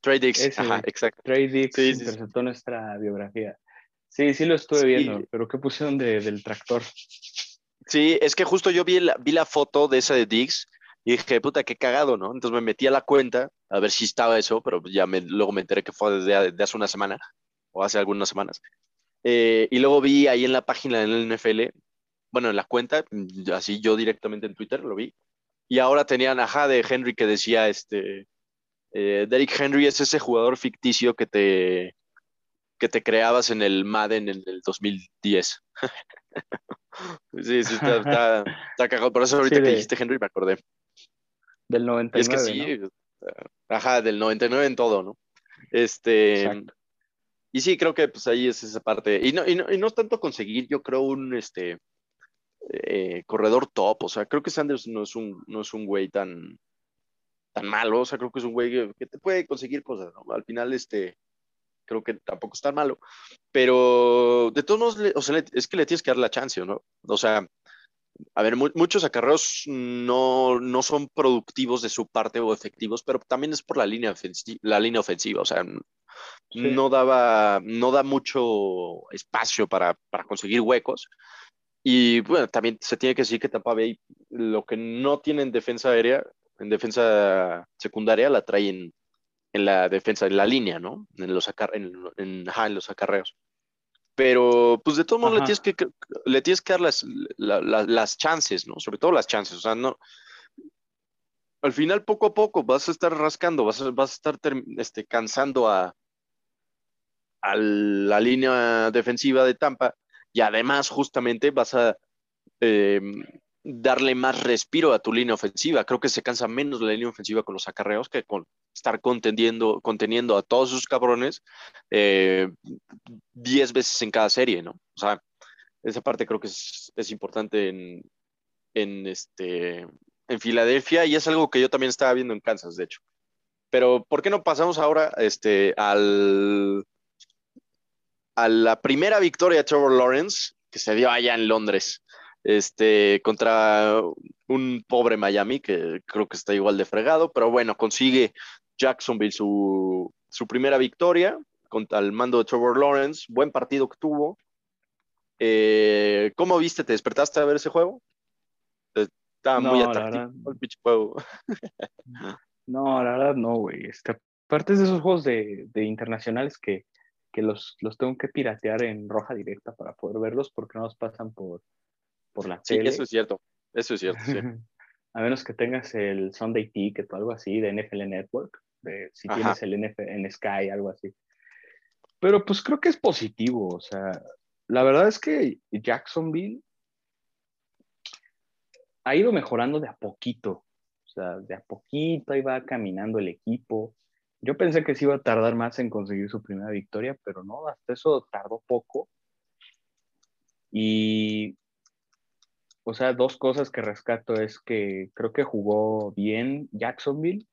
A: Trey Dix, ajá, exacto.
B: Trey Dix interceptó nuestra biografía. Sí, sí lo estuve viendo, pero ¿qué pusieron del tractor?
A: Sí, es que justo yo vi la, vi la foto de esa de Dix y dije, puta, qué cagado, ¿no? Entonces me metí a la cuenta a ver si estaba eso, pero ya me, luego me enteré que fue desde hace una semana o hace algunas semanas. Eh, y luego vi ahí en la página del NFL, bueno, en la cuenta, así yo directamente en Twitter lo vi. Y ahora tenían, ajá, de Henry que decía, este, eh, Derrick Henry es ese jugador ficticio que te, que te creabas en el Madden en el 2010. sí, sí, está, cagado. Por eso ahorita que dijiste Henry me acordé.
B: Del 99. Es que sí,
A: ajá, del 99 en todo, ¿no? Este. y sí, creo que pues ahí es esa parte. Y no, y no, y no es tanto conseguir, yo creo, un este eh, corredor top. O sea, creo que Sanders no es un, no es un güey tan, tan malo. O sea, creo que es un güey que, te puede conseguir cosas. Al final, este, creo que tampoco es tan malo. Pero de todos modos, o sea, es que le tienes que dar la chance, ¿no? O sea, a ver, muchos acarreos no, no son productivos de su parte o efectivos, pero también es por la línea, ofensiva, la línea ofensiva. O sea, no daba, no da mucho espacio para, para conseguir huecos. Y bueno, también se tiene que decir que Tampa Bay lo que no tiene en defensa aérea, en defensa secundaria, la trae en, la defensa, en la línea, ¿no? En los, en, en, los acarreos. Pero, pues de todos modos, le tienes, que, le tienes que dar las, las chances, ¿no? Sobre todo las chances. O sea, no. Al final, poco a poco, vas a estar rascando, vas a, vas a estar este, cansando a, a la línea defensiva de Tampa y además justamente vas a em, darle más respiro a tu línea ofensiva. Creo que se cansa menos la línea ofensiva con los acarreos que con estar contendiendo, conteniendo a todos sus cabrones 10 eh, veces en cada serie, ¿no? O sea, esa parte creo que es, importante en, en, este, en Filadelfia y es algo que yo también estaba viendo en Kansas, de hecho. Pero, ¿por qué no pasamos ahora este, al, a la primera victoria de Trevor Lawrence que se dio allá en Londres, este, contra un pobre Miami que creo que está igual de fregado, pero bueno, consigue Jacksonville su, primera victoria contra el mando de Trevor Lawrence, buen partido que tuvo. Eh, ¿Cómo viste? ¿Te despertaste a ver ese juego? Estaba muy atractivo el pinche juego.
B: no, la verdad no, güey. Este, aparte de esos juegos de internacionales que, que los, los tengo que piratear en roja directa para poder verlos porque no los pasan por, por la
A: tele. Sí, eso es cierto, eso es cierto, sí.
B: A menos que tengas el Sunday Ticket o algo así de NFL Network, de, si tienes el NFL en Sky, algo así. Pero pues creo que es positivo, o sea, la verdad es que Jacksonville ha ido mejorando de a poquito, o sea, de a poquito ahí va caminando el equipo. Yo pensé que se iba a tardar más en conseguir su primera victoria, pero no, hasta eso tardó poco. Y, o sea, dos cosas que rescato es que creo que jugó bien Jacksonville.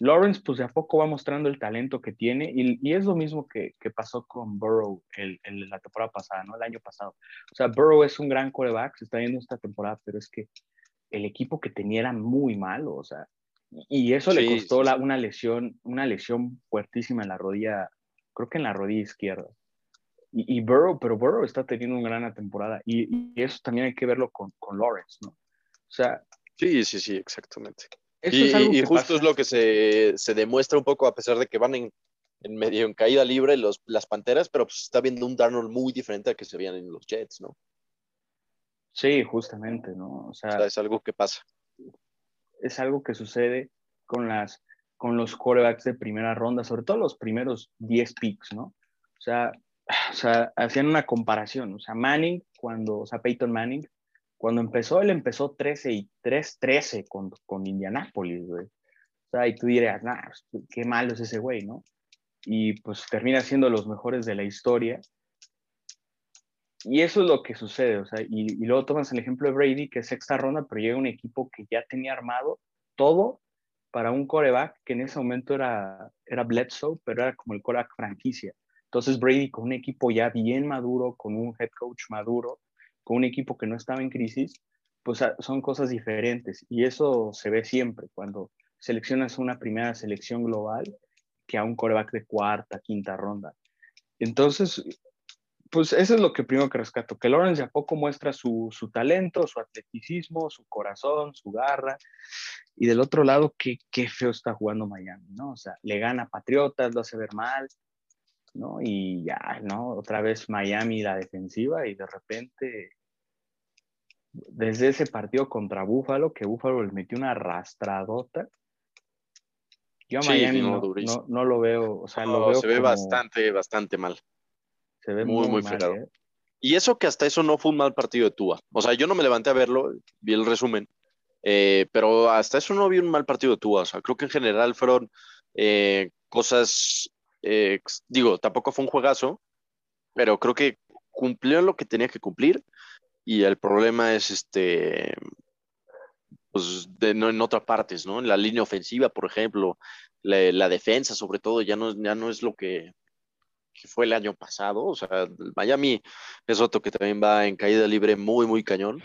B: Lawrence, pues de a poco va mostrando el talento que tiene y, es lo mismo que, pasó con Burrow el, la temporada pasada, ¿no? El año pasado. O sea, Burrow es un gran quarterback, se está viendo esta temporada, pero es que el equipo que tenía era muy malo, o sea, y eso le costó una lesión, una lesión fuertísima en la rodilla, creo que en la rodilla izquierda. Y, y Burrow, pero Burrow está teniendo una gran temporada. Y, eso también hay que verlo con, con, Lawrence, ¿no? O sea.
A: Sí, sí, sí, exactamente. y, justo es lo que se, se, demuestra un poco, a pesar de que van en, en medio en caída libre los, las panteras, pero pues está viendo un Darnold muy diferente al que se veían en los Jets, ¿no?
B: Sí, justamente, ¿no? O sea,
A: o sea es algo que pasa
B: es algo que sucede con, las, con los quarterbacks de primera ronda, sobre todo los primeros 10 picks, ¿no? O sea, o sea, hacían una comparación, o sea, Manning, cuando, o sea, Peyton Manning, cuando empezó, él empezó 13 y 3-13 con, con Indianapolis, güey. O sea, y tú dirías, nah, pues, qué malo es ese güey, ¿no? Y pues termina siendo los mejores de la historia y eso es lo que sucede, o sea, y, luego tomas el ejemplo de Brady, que es sexta ronda, pero llega un equipo que ya tenía armado todo para un coreback que en ese momento era, era Bledsoe, pero era como el coreback franquicia. Entonces Brady con un equipo ya bien maduro, con un head coach maduro, con un equipo que no estaba en crisis, pues ah, son cosas diferentes. Y eso se ve siempre cuando seleccionas una primera selección global que a un coreback de cuarta, quinta ronda. Entonces, pues eso es lo que primero que rescato, que Lawrence de a poco muestra su, talento, su atleticismo, su corazón, su garra. Y del otro lado, qué, qué feo está jugando Miami, ¿no? O sea, le gana a Patriotas, lo hace ver mal, ¿no? Y ya, ¿no? Otra vez Miami la defensiva y de repente, desde ese partido contra Búfalo, que Búfalo le metió una arrastradota. Yo a Miami no, no, lo veo, o sea, lo veo
A: se ve bastante, bastante mal.
B: Se ve muy, muy, muy ¿eh?
A: Y eso que hasta eso no fue un mal partido de Tua. O sea, yo no me levanté a verlo, vi el resumen, eh, pero hasta eso no vi un mal partido de Tua. O sea, creo que en general fueron eh, cosas eh, digo, tampoco fue un juegazo, pero creo que cumplió lo que tenía que cumplir y el problema es este, pues de, no en otras partes, ¿no? En la línea ofensiva, por ejemplo, la, defensa sobre todo ya no, ya no es lo que, fue el año pasado, o sea, Miami es otro que también va en caída libre muy, muy cañón.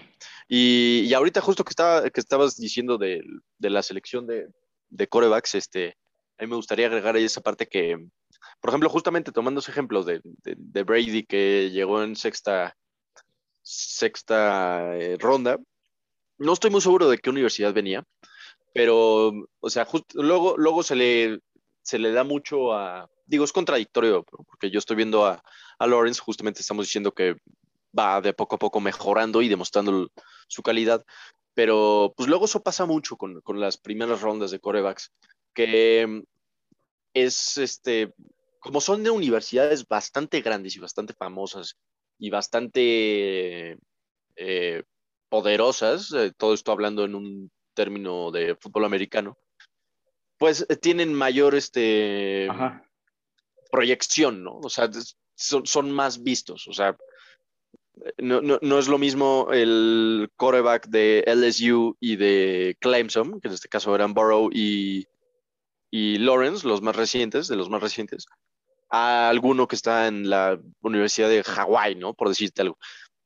A: Y, ahorita justo que, estaba, que estabas diciendo de, la selección de, de corebacks, este, a mí me gustaría agregar ahí esa parte que, por ejemplo, justamente tomando ese ejemplo de, de Brady que llegó en sexta, sexta eh, ronda, no estoy muy seguro de qué universidad venía, pero, o sea, luego, luego se, le, se le da mucho a, digo, es contradictorio, porque yo estoy viendo a, a Lawrence, justamente estamos diciendo que va de poco a poco mejorando y demostrando su calidad, pero pues luego eso pasa mucho con, con las primeras rondas de corebacks, que es, este, como son de universidades bastante grandes y bastante famosas y bastante eh, poderosas, eh, todo esto hablando en un término de fútbol americano, pues eh, tienen mayor este, proyección, ¿no? O sea, son, más vistos, o sea, no, es lo mismo el coreback de LSU y de Clemson, que en este caso eran Burrow y, y Lawrence, los más recientes, de los más recientes, a alguno que está en la Universidad de Hawái, ¿no? Por decirte algo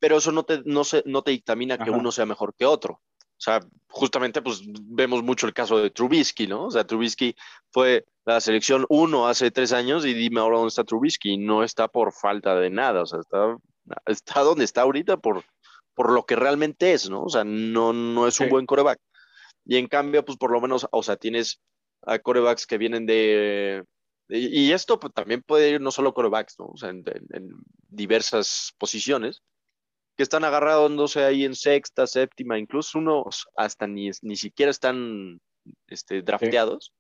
A: pero eso no te, no se, no te dictamina que uno sea mejor que otro. O sea, justamente pues vemos mucho el caso de Trubisky, ¿no? O sea, Trubisky fue la selección uno hace tres años y dime ahora dónde está Trubisky. No está por falta de nada, o sea, está, está donde está ahorita por, por lo que realmente es, ¿no? O sea, no, no es un buen coreback. Y en cambio, pues por lo menos, o sea, tienes a corebacks que vienen de... Y esto pues, también puede ir no solo corebacks, ¿no? O sea, en diversas posiciones que están agarrándose ahí en sexta, séptima, incluso unos hasta ni, ni siquiera están este, drafteados.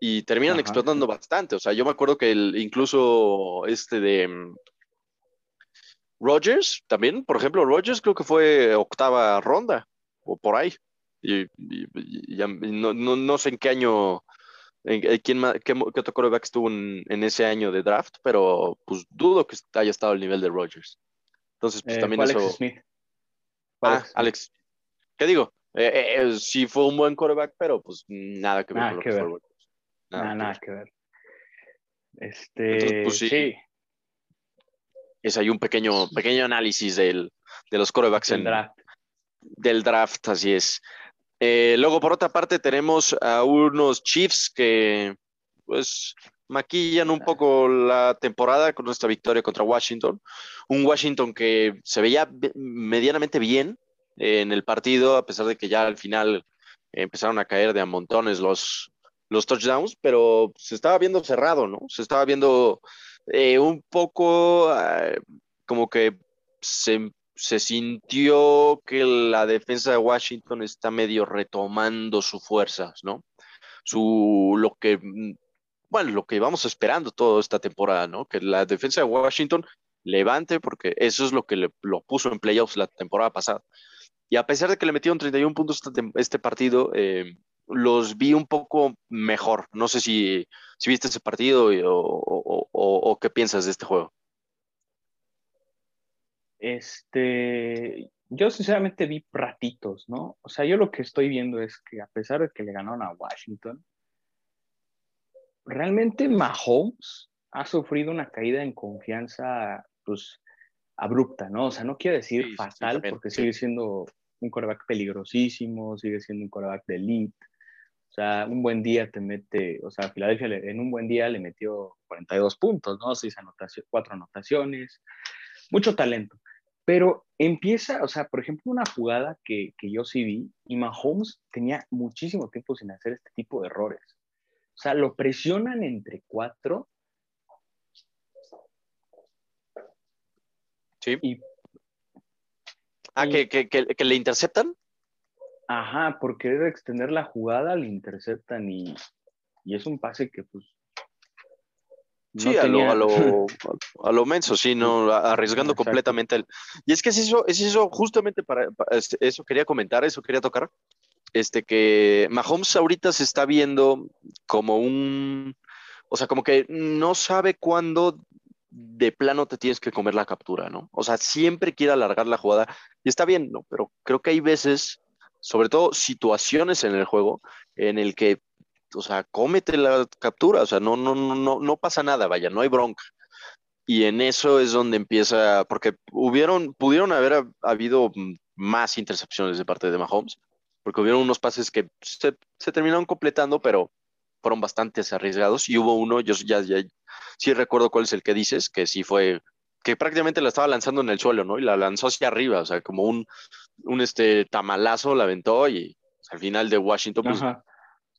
A: Y terminan explotando bastante. O sea, yo me acuerdo que el, incluso este de mm, Rogers, también, por ejemplo, Rogers creo que fue octava ronda, o por ahí. Y, no, sé en qué año, en, quién, qué, qué otro coreback estuvo en, en, ese año de draft, pero pues dudo que haya estado al nivel de Rogers. Entonces, pues eh, también
B: Alex
A: eso.
B: Smith.
A: Ah, Alex. ¿Qué digo? Eh, eh, sí fue un buen quarterback, pero pues nada que ver
B: nada que ver. Nada, nada, que, ver. Este, pues, sí.
A: Es ahí un pequeño, pequeño análisis del, de los quarterbacks
B: del draft.
A: Del draft, así es. Luego, por otra parte, tenemos a unos Chiefs que, pues, maquillan un poco la temporada con nuestra victoria contra Washington. Un Washington que se veía medianamente bien en el partido, a pesar de que ya al final empezaron a caer de a montones los, los touchdowns, pero se estaba viendo cerrado, ¿no? Se estaba viendo eh, un poco eh, como que se, se sintió que la defensa de Washington está medio retomando sus fuerzas, ¿no? Su, lo que bueno, lo que vamos esperando toda esta temporada, ¿no? Que la defensa de Washington levante, porque eso es lo que le, lo puso en playoffs la temporada pasada. Y a pesar de que le metieron 31 puntos este, partido, eh, los vi un poco mejor. No sé si, si viste ese partido o, o, qué piensas de este juego.
B: Este, yo sinceramente vi ratitos, ¿no? O sea, yo lo que estoy viendo es que a pesar de que le ganaron a Washington, realmente Mahomes ha sufrido una caída en confianza, pues, abrupta, ¿no? O sea, no quiero decir fatal, porque sigue siendo un coreback peligrosísimo, sigue siendo un coreback de elite. O sea, un buen día te mete, o sea, Filadelfia en un buen día le metió 42 puntos, ¿no? Seis anotaciones, cuatro anotaciones, mucho talento. Pero empieza, o sea, por ejemplo, una jugada que, que yo sí vi, y Mahomes tenía muchísimo tiempo sin hacer este tipo de errores. O sea, lo presionan entre cuatro.
A: Sí. ah, que, le interceptan.
B: Ajá, porque debe extender la jugada, le interceptan y, es un pase que pues...
A: sí, a, lo, a, lo, menso, sí, no, arriesgando completamente. El... Y es que es eso, es eso, justamente para, este, eso quería comentar, eso quería tocar, este, que Mahomes ahorita se está viendo como un, o sea, como que no sabe cuándo de plano te tienes que comer la captura, ¿no? O sea, siempre quiere alargar la jugada y está bien, ¿no? Pero creo que hay veces, sobre todo situaciones en el juego, en el que, o sea, cómete la captura, o sea, no, no, no, no pasa nada, vaya, no hay bronca. Y en eso es donde empieza, porque hubieron, pudieron haber habido más intercepciones de parte de Mahomes, porque hubieron unos pases que se, se terminaron completando, pero fueron bastante arriesgados y hubo uno, yo ya, ya sí recuerdo cuál es el que dices, que sí fue, que prácticamente la estaba lanzando en el suelo, ¿no? Y la lanzó hacia arriba, o sea, como un, un este, tamalazo la aventó y al final de Washington, pues,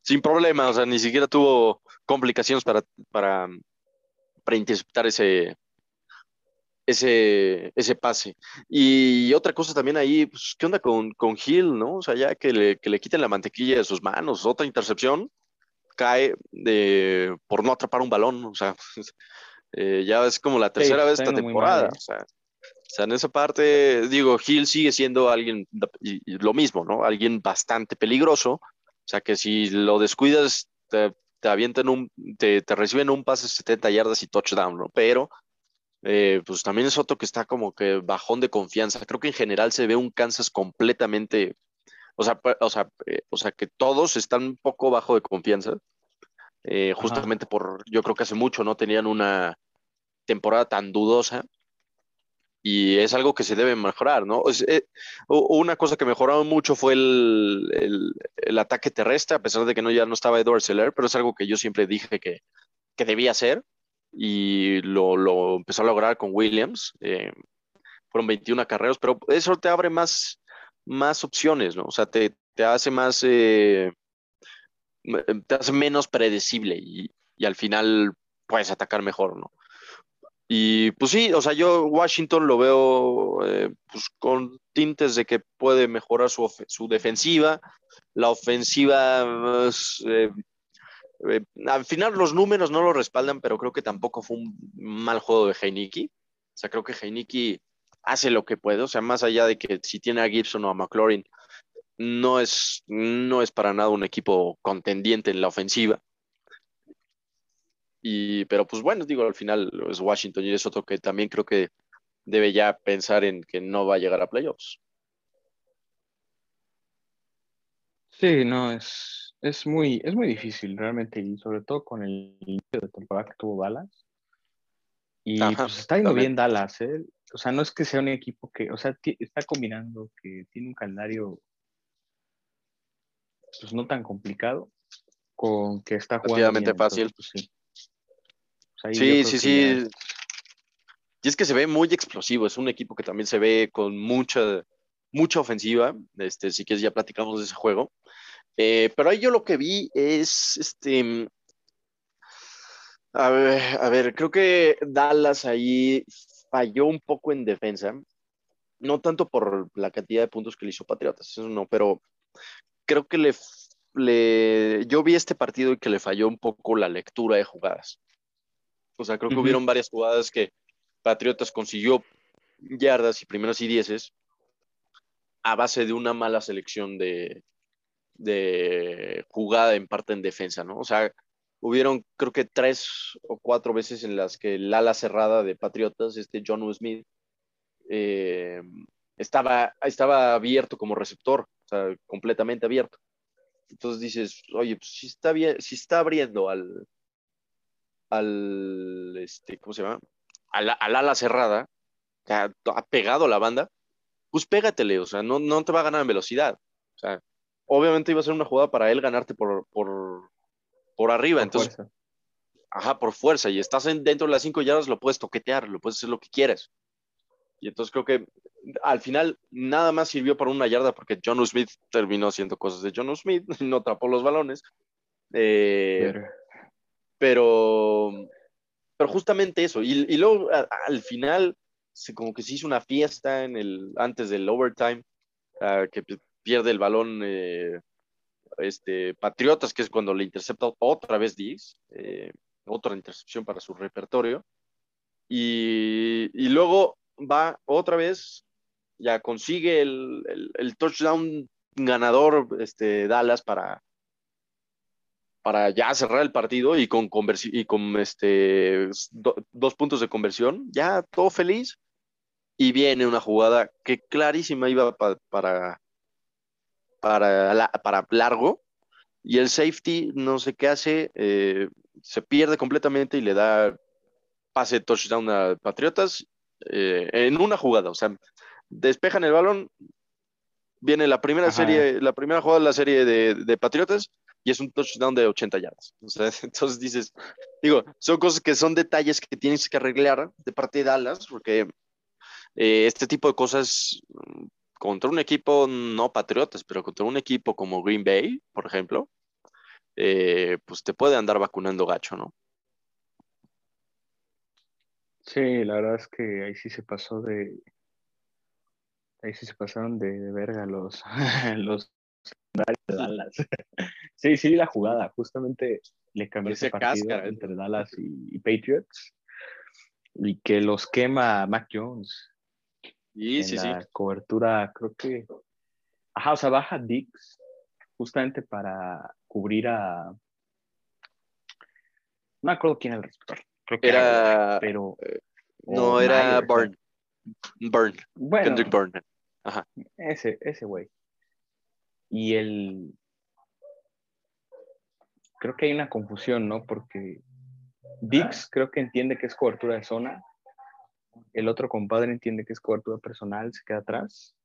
A: sin problema, o sea, ni siquiera tuvo complicaciones para, para, para interceptar ese, ese, ese pase. Y otra cosa también ahí, pues, ¿qué onda con, con Hill, no? O sea, ya que le, que le quiten la mantequilla de sus manos, otra intercepción, cae de, por no atrapar un balón, o sea, eh, ya es como la tercera vez esta temporada, ¿eh? o sea, o sea, en esa parte, digo, Hill sigue siendo alguien, y, lo mismo, ¿no? Alguien bastante peligroso, sea, que si lo descuidas, te, te avientan un, te, te, reciben un pase 70 yardas y touchdown, ¿no? Pero, eh, pues también es otro que está como que bajón de confianza. Creo que en general se ve un Kansas completamente o sea, o sea, eh, o sea que todos están un poco bajo de confianza. Eh, justamente por, yo creo que hace mucho no tenían una temporada tan dudosa y es algo que se debe mejorar, ¿no? Eh, una cosa que mejoraron mucho fue el, el, ataque terrestre, a pesar de que no, ya no estaba Edward Seller, pero es algo que yo siempre dije que, que debía hacer y lo, lo, empezó a lograr con Williams. fueron 21 carreros, pero eso te abre más, más opciones, ¿no? O sea, te, hace más, eh, te hace menos predecible y, al final puedes atacar mejor, ¿no? Y pues sí, o sea, yo Washington lo veo eh, pues, con tintes de que puede mejorar su, su defensiva, la ofensiva, pues, eh, al final los números no lo respaldan, pero creo que tampoco fue un mal juego de Heineken. O sea, creo que Heineken hace lo que puede, o sea, más allá de que si tiene a Gibson o a McLaurin, no es, no es para nada un equipo contendiente en la ofensiva. Y, pero pues bueno, digo, al final es Washington y es otro que también creo que debe ya pensar en que no va a llegar a playoffs.
B: Sí, no, es, es, muy, es muy difícil realmente, y sobre todo con el inicio de temporada que tuvo Dallas. Y pues está yendo bien Dallas, ¿eh? o sea, no es que sea un equipo que, o sea, está combinando que tiene un calendario pues no tan complicado con que está
A: jugando fácil. Pues, sí, sí, sí, sí. Y es que se ve muy explosivo, es un equipo que también se ve con mucha, mucha ofensiva, este, si quieres ya platicamos de ese juego. Eh, pero ahí yo lo que vi es, este, a ver, a ver, creo que Dallas ahí falló un poco en defensa, no tanto por la cantidad de puntos que le hizo Patriotas, eso no, pero creo que le, le, yo vi este partido y que le falló un poco la lectura de jugadas. O sea, creo que hubieron varias jugadas que Patriotas consiguió yardas y primeros y dieces a base de una mala selección de, de jugada en parte en defensa, ¿no? O sea, hubieron creo que tres o cuatro veces en las que el ala cerrada de Patriotas, este John Smith, eh, estaba, estaba abierto como receptor, o sea, completamente abierto. Entonces dices, oye, pues si está bien, si está abriendo al, al, este, ¿cómo se llama? Al, ala cerrada, ha, ha, pegado la banda, pues pégatele, o sea, no, no te va a ganar en velocidad. O sea, obviamente iba a ser una jugada para él ganarte por, por, por arriba. entonces, ajá, por fuerza. Y estás dentro de las cinco yardas, lo puedes toquetear, lo puedes hacer lo que quieras. Y entonces creo que al final nada más sirvió para una yarda porque John Smith terminó haciendo cosas de John Smith, no atrapó los balones. Eh, pero, pero justamente eso. Y, luego al final, se, como que se hizo una fiesta en el, antes del overtime, uh, que pierde el balón eh, este, Patriotas, que es cuando le intercepta otra vez Diggs, eh, otra intercepción para su repertorio. Y, luego va otra vez, ya consigue el, el, touchdown ganador este, Dallas para, para ya cerrar el partido y con, y con este, dos puntos de conversión, ya todo feliz. Y viene una jugada que clarísima iba para, para, para largo. Y el safety no sé qué hace, eh, se pierde completamente y le da pase touchdown a Patriotas eh, en una jugada. O sea, despejan el balón, viene la primera serie, la primera jugada de la serie de, Patriotas y es un touchdown de 80 yardas. entonces dices, digo, son cosas que son detalles que tienes que arreglar de parte de Dallas, porque eh, este tipo de cosas mm, contra un equipo, no Patriotas, pero contra un equipo como Green Bay, por ejemplo, eh, pues te puede andar vacunando gacho, ¿no?
B: Sí, la verdad es que ahí sí se pasó de, Ahí sí se pasaron de, verga los, los de Dallas. sí, sí, la jugada. Justamente le cambió ese partido ¿eh? entre Dallas y, Patriots. Y que los quema Mac Jones.
A: Sí, sí,
B: la cobertura, creo que. Ajá, o sea, baja Dix justamente para cubrir a. No me acuerdo quién era el receptor.
A: Creo que era. pero. Eh, no, era Burn. Burn. Kendrick Burn. Ajá.
B: Ese, ese güey. Y el. Creo que hay una confusión, ¿no? Porque Dix creo que entiende que es cobertura de zona. El otro compadre entiende que es cobertura personal, se queda atrás.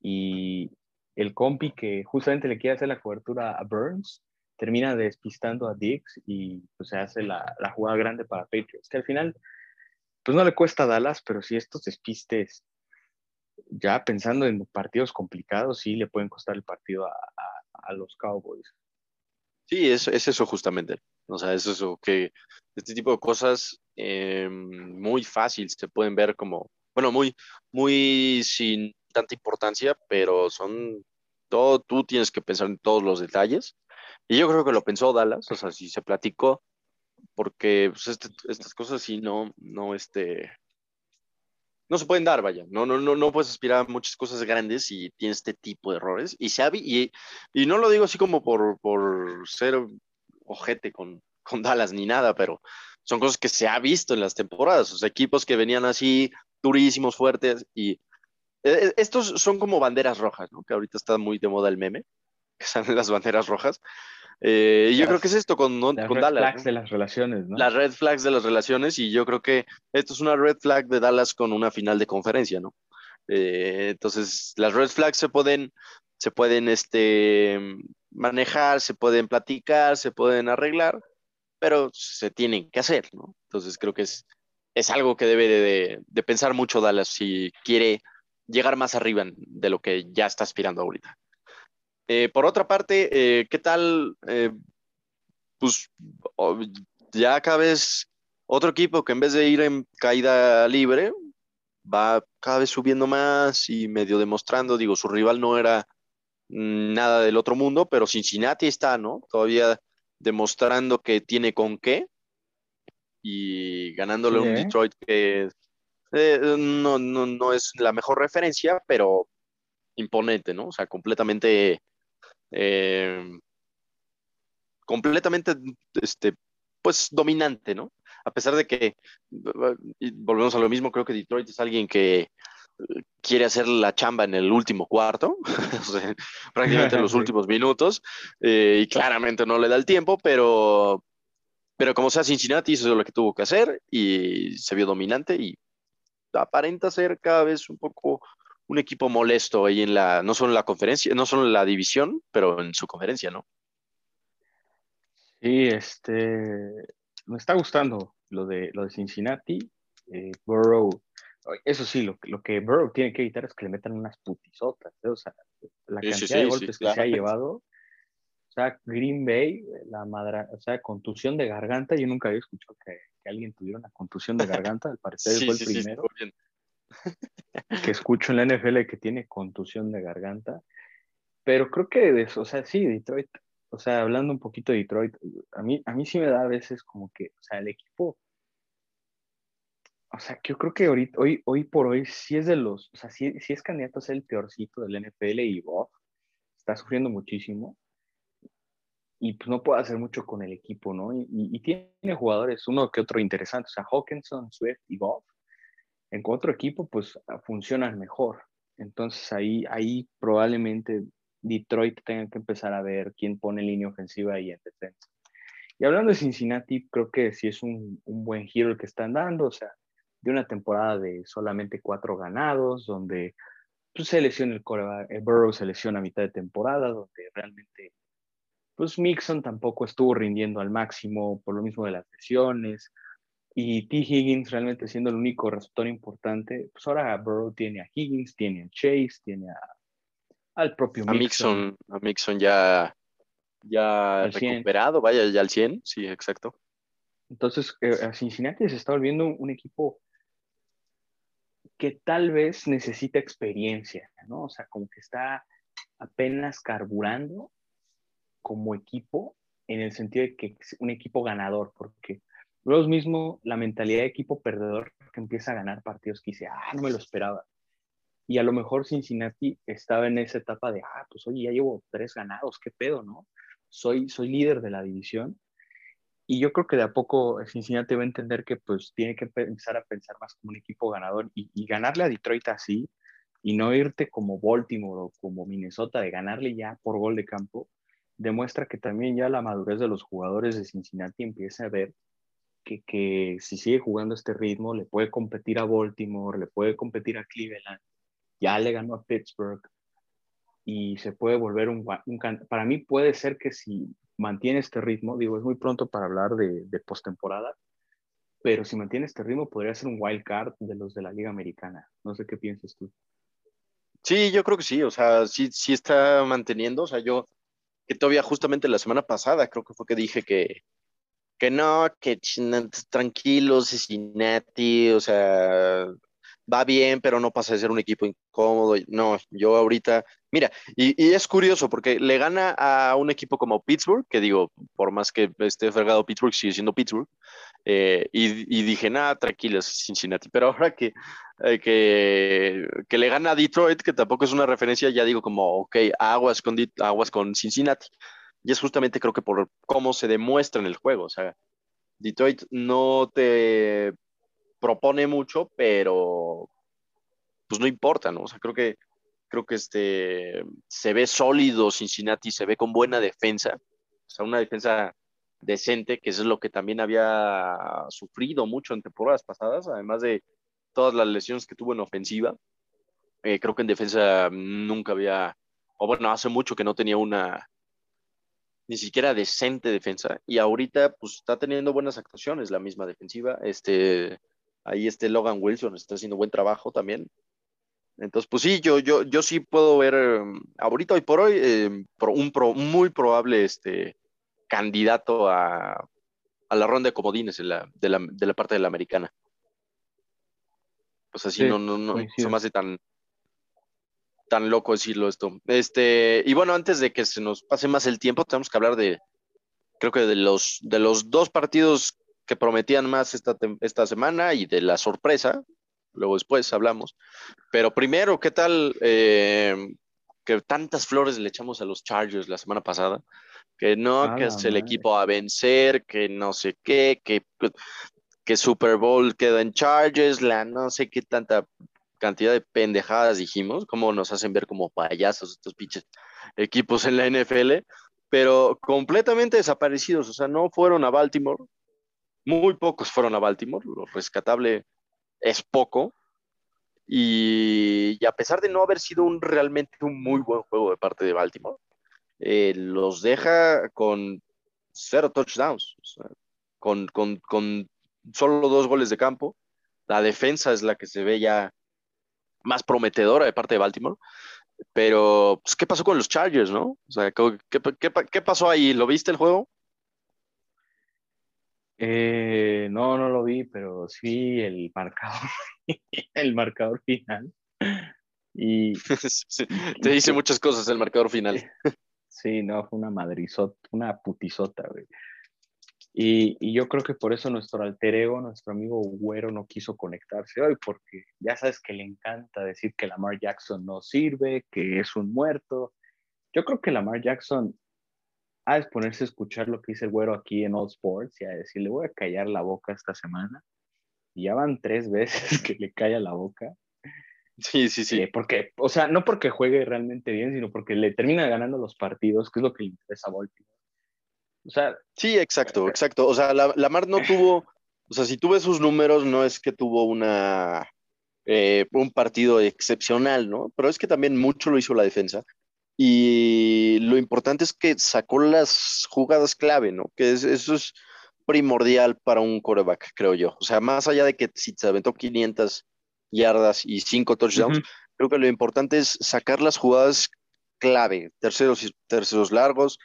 B: Y el compi que justamente le quiere hacer la cobertura a Burns termina despistando a Dix y pues, se hace la, la jugada grande para Patriots. Que al final, pues no le cuesta a Dallas, pero si estos despistes ya pensando en partidos complicados, sí le pueden costar el partido a, los Cowboys.
A: Sí, es, es, eso justamente. O sea, es eso, que este tipo de cosas eh, muy fácil se pueden ver como, bueno, muy, muy sin tanta importancia, pero son todo, tú tienes que pensar en todos los detalles. Y yo creo que lo pensó Dallas, o sea, si se platicó, porque pues, este, estas cosas sí no, no, este, no se pueden dar, vaya. No, no, no, no puedes aspirar a muchas cosas grandes y tienes este tipo de errores. Y, se y, y no lo digo así como por, por ser ojete con, con Dallas ni nada, pero son cosas que se ha visto en las temporadas. O equipos que venían así durísimos, fuertes. Y e, e, estos son como banderas rojas, ¿no? Que ahorita está muy de moda el meme, que salen las banderas rojas. Eh, yo creo que es esto con, con
B: las red flags de las relaciones, ¿no?
A: Las red flags de las relaciones, y yo creo que esto es una red flag de Dallas con una final de conferencia, ¿no? Eh, entonces, las red flags se pueden, se pueden este, manejar, se pueden platicar, se pueden arreglar, pero se tienen que hacer, ¿no? Entonces, creo que es, es algo que debe de, de pensar mucho Dallas si quiere llegar más arriba de lo que ya está aspirando ahorita. Eh, por otra parte, eh, ¿qué tal? Eh, pues ya cada vez otro equipo que en vez de ir en caída libre, va cada vez subiendo más y medio demostrando, digo, su rival no era nada del otro mundo, pero Cincinnati está, ¿no? Todavía demostrando que tiene con qué y ganándole un Detroit que no, no, no es la mejor referencia, pero imponente, ¿no? O sea, completamente eh, completamente, este, pues, dominante, ¿no? A pesar de que, volvemos a lo mismo, creo que Detroit es alguien que eh, quiere hacer la chamba en el último cuarto, prácticamente en los últimos minutos, eh, y claramente no le da el tiempo, pero, pero como sea, Cincinnati hizo lo que tuvo que hacer y se vio dominante y aparenta ser cada vez un poco un equipo molesto ahí en la, no solo en la conferencia, no solo en la división, pero en su conferencia, ¿no?
B: Sí, este, me está gustando lo de, lo de Cincinnati. Eh, Burrow, eso sí, lo, lo, que Burrow tiene que evitar es que le metan unas putizotas, ¿eh? o sea, la cantidad de golpes que se ha llevado. O sea, Green Bay, la madre, o sea, contusión de garganta, yo nunca había escuchado que, que alguien tuviera una contusión de garganta, al parecer fue el primero que escucho en la NFL que tiene contusión de garganta, pero creo que, de eso, o sea, sí, Detroit, o sea, hablando un poquito de Detroit, a mí, a mí sí me da a veces como que, o sea, el equipo, o sea, yo creo que ahorita, hoy, hoy por hoy sí es de los, o sea, sí, es candidato a ser el peorcito del NFL y Bob está sufriendo muchísimo. y pues no puede hacer mucho con el equipo, ¿no? Y, tiene jugadores, uno que otro interesante, o sea, Hawkinson, Swift y Goff, en otro equipo pues funcionan mejor. Entonces ahí, ahí probablemente Detroit tenga que empezar a ver quién pone línea ofensiva y en defensa. Y hablando de Cincinnati, creo que sí es un, un buen giro el que están dando, o sea, de una temporada de solamente cuatro ganados, donde pues, se lesiona el coreback, eh, Burrow se lesiona a mitad de temporada, donde realmente pues Mixon tampoco estuvo rindiendo al máximo por lo mismo de las lesiones. Y T. Higgins realmente siendo el único receptor importante, pues ahora Burrow tiene a Higgins, tiene a Chase, tiene a, al propio
A: Mixon. A Mixon, ya, ya recuperado, vaya, ya al 100, sí, exacto.
B: Entonces, eh, a Cincinnati se está volviendo un equipo que tal vez necesita experiencia, ¿no? O sea, como que está apenas carburando como equipo en el sentido de que es un equipo ganador, porque luego mismo la mentalidad de equipo perdedor que empieza a ganar partidos que dice, ah, no me lo esperaba. Y a lo mejor Cincinnati estaba en esa etapa de, ah, pues oye, ya llevo tres ganados, qué pedo, ¿no? Soy, soy líder de la división. Y yo creo que de a poco Cincinnati va a entender que pues tiene que empezar a pensar más como un equipo ganador y, y ganarle a Detroit así y no irte como Baltimore o como Minnesota de ganarle ya por gol de campo, demuestra que también ya la madurez de los jugadores de Cincinnati empieza a ver que, que, si sigue jugando este ritmo, le puede competir a Baltimore, le puede competir a Cleveland, ya le ganó a Pittsburgh y se puede volver un, un para mí puede ser que si mantiene este ritmo, digo, es muy pronto para hablar de, de postemporada, pero si mantiene este ritmo podría ser un wild card de los de la Liga Americana. No sé qué piensas tú.
A: Sí, yo creo que sí, o sea, sí, sí está manteniendo, o sea, yo que todavía justamente la semana pasada creo que fue que dije que, que no, que tranquilos, Cincinnati, o sea, va bien, pero no pasa de ser un equipo incómodo. No, yo ahorita, mira, y, y, es curioso porque le gana a un equipo como Pittsburgh, que digo, por más que esté fregado Pittsburgh, sigue siendo Pittsburgh, eh, y, dije, nada, tranquilos, Cincinnati, pero ahora que, eh, que, que, le gana a Detroit, que tampoco es una referencia, ya digo como, ok, aguas con, aguas con Cincinnati. Y es justamente creo que por cómo se demuestra en el juego, o sea, Detroit no te propone mucho, pero pues no importa, ¿no? O sea, creo que creo que este se ve sólido Cincinnati, se ve con buena defensa, o sea, una defensa decente, que eso es lo que también había sufrido mucho en temporadas pasadas, además de todas las lesiones que tuvo en ofensiva. Eh, creo que en defensa nunca había, o bueno, hace mucho que no tenía una ni siquiera decente defensa y ahorita pues está teniendo buenas actuaciones la misma defensiva. Este, ahí este Logan Wilson está haciendo buen trabajo también. Entonces, pues sí, yo, yo, yo sí puedo ver em, ahorita hoy por hoy em, un pro, muy probable este, candidato a, la ronda de comodines de, la, de, la, parte de la americana. Pues así no, no, no se me hace tan, tan loco decirlo esto. Este, y bueno, antes de que se nos pase más el tiempo, tenemos que hablar de, creo que de los, de los dos partidos que prometían más esta, esta semana y de la sorpresa. Luego después hablamos. Pero primero, ¿qué tal eh, que tantas flores le echamos a los Chargers la semana pasada? que no, que es el equipo a vencer, que no sé qué, que, que Super Bowl queda en Chargers, la no sé qué tanta cantidad de pendejadas dijimos, como nos hacen ver como payasos estos pinches equipos en la NFL, pero completamente desaparecidos, o sea, no fueron a Baltimore, muy pocos fueron a Baltimore, lo rescatable es poco, y, y a pesar de no haber sido un realmente un muy buen juego de parte de Baltimore, eh, los deja con cero touchdowns, con, con, con, solo dos goles de campo. La defensa es la que se ve ya más prometedora de parte de Baltimore. Pero, pues, ¿qué pasó con los Chargers, no? O sea, ¿qué, qué, qué pasó ahí? ¿Lo viste el juego?
B: Eh, no, no lo vi, pero sí el marcador, el marcador final. Y,
A: te dice muchas cosas el marcador final.
B: Sí, no, fue una madrizota, una putisota, güey. Y, y, yo creo que por eso nuestro alter ego, nuestro amigo Güero, no quiso conectarse hoy, porque ya sabes que le encanta decir que Lamar Jackson no sirve, que es un muerto. Yo creo que Lamar Jackson a ponerse a escuchar lo que dice el güero aquí en All Sports y a decirle, voy a callar la boca esta semana. Y ya van tres veces que le calla la boca.
A: Sí, sí, sí.
B: Eh, porque, o sea, no porque juegue realmente bien, sino porque le termina ganando los partidos, que es lo que le interesa a Baltimore.
A: O sea. Sí, exacto, exacto. O sea, la, Lamar no tuvo, o sea, si tuve sus números, no es que tuvo una, eh, un partido excepcional, ¿no? Pero es que también mucho lo hizo la defensa. Y lo importante es que sacó las jugadas clave, ¿no? Que eso es primordial para un quarterback, creo yo. O sea, más allá de que si se aventó 500 yardas y 5 touchdowns, creo que lo importante es sacar las jugadas clave, terceros, terceros largos,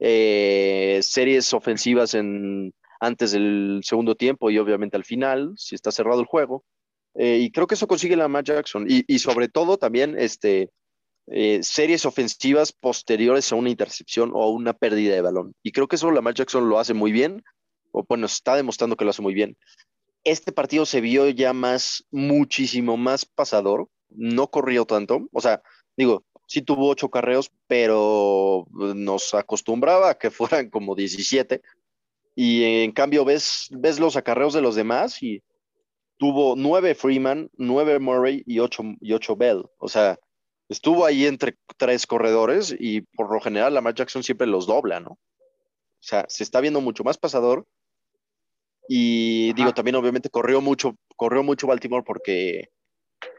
A: eh, series ofensivas en, antes del segundo tiempo y obviamente al final, si está cerrado el juego. Eh, y creo que eso consigue la Matt Jackson. Y, y sobre todo también este, eh, series ofensivas posteriores a una intercepción o a una pérdida de balón. Y creo que eso Lamar Jackson lo hace muy bien, o bueno, está demostrando que lo hace muy bien. Este partido se vio ya más, muchísimo más pasador, no corrió tanto, o sea, digo, sí tuvo ocho carreos, pero nos acostumbraba a que fueran como 17. Y en cambio ves, ves los acarreos de los demás y tuvo nueve Freeman, nueve Murray y ocho, y ocho Bell. O sea, estuvo ahí entre tres corredores y por lo general Lamar Jackson siempre los dobla, ¿no? O sea, se está viendo mucho más pasador. Y digo, también obviamente corrió mucho, corrió mucho Baltimore porque,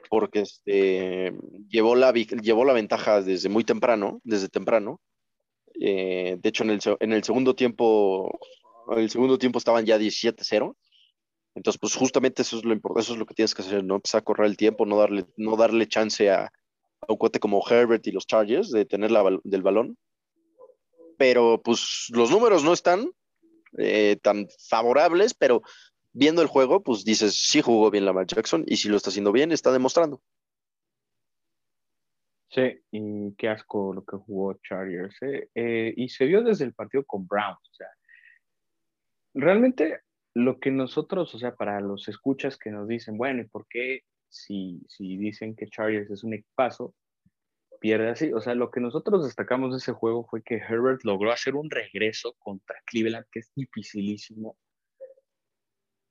A: porque este, llevó, la, llevó la ventaja desde muy temprano, desde temprano. Eh, de hecho, en el, en el segundo tiempo, el segundo tiempo estaban ya 17-0. Entonces, pues justamente eso es lo importante, eso es lo que tienes que hacer, ¿no? Empezar a correr el tiempo, no darle, no darle chance a, un cuate como Herbert y los Chargers de tener la, del balón. Pero pues los números no están eh, tan favorables, pero viendo el juego, pues dices, sí jugó bien Lamar Jackson y si lo está haciendo bien, está demostrando.
B: Sí, y qué asco lo que jugó Chargers. ¿eh? Eh, y se vio desde el partido con Browns. O sea, realmente lo que nosotros, o sea, para los escuchas que nos dicen, bueno, ¿y por qué si, si dicen que Chargers es un equipazo, pierde así. O sea, lo que nosotros destacamos de ese juego fue que Herbert logró hacer un regreso contra Cleveland, que es dificilísimo.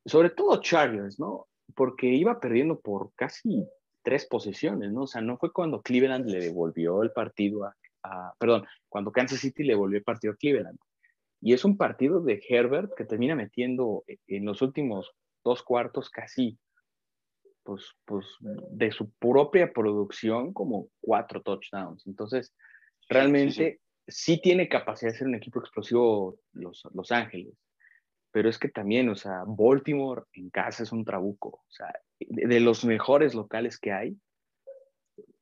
B: Sobre todo Chargers, ¿no? Porque iba perdiendo por casi tres posiciones, ¿no? O sea, no fue cuando Cleveland le devolvió el partido a, a, perdón, cuando Kansas City le devolvió el partido a Cleveland. Y es un partido de Herbert que termina metiendo en los últimos dos cuartos casi pues, pues, de su propia producción como cuatro touchdowns. Entonces, realmente sí, tiene capacidad de ser un equipo explosivo los, los Ángeles, pero es que también, o sea, Baltimore en casa es un trabuco, o sea, de, los mejores locales que hay,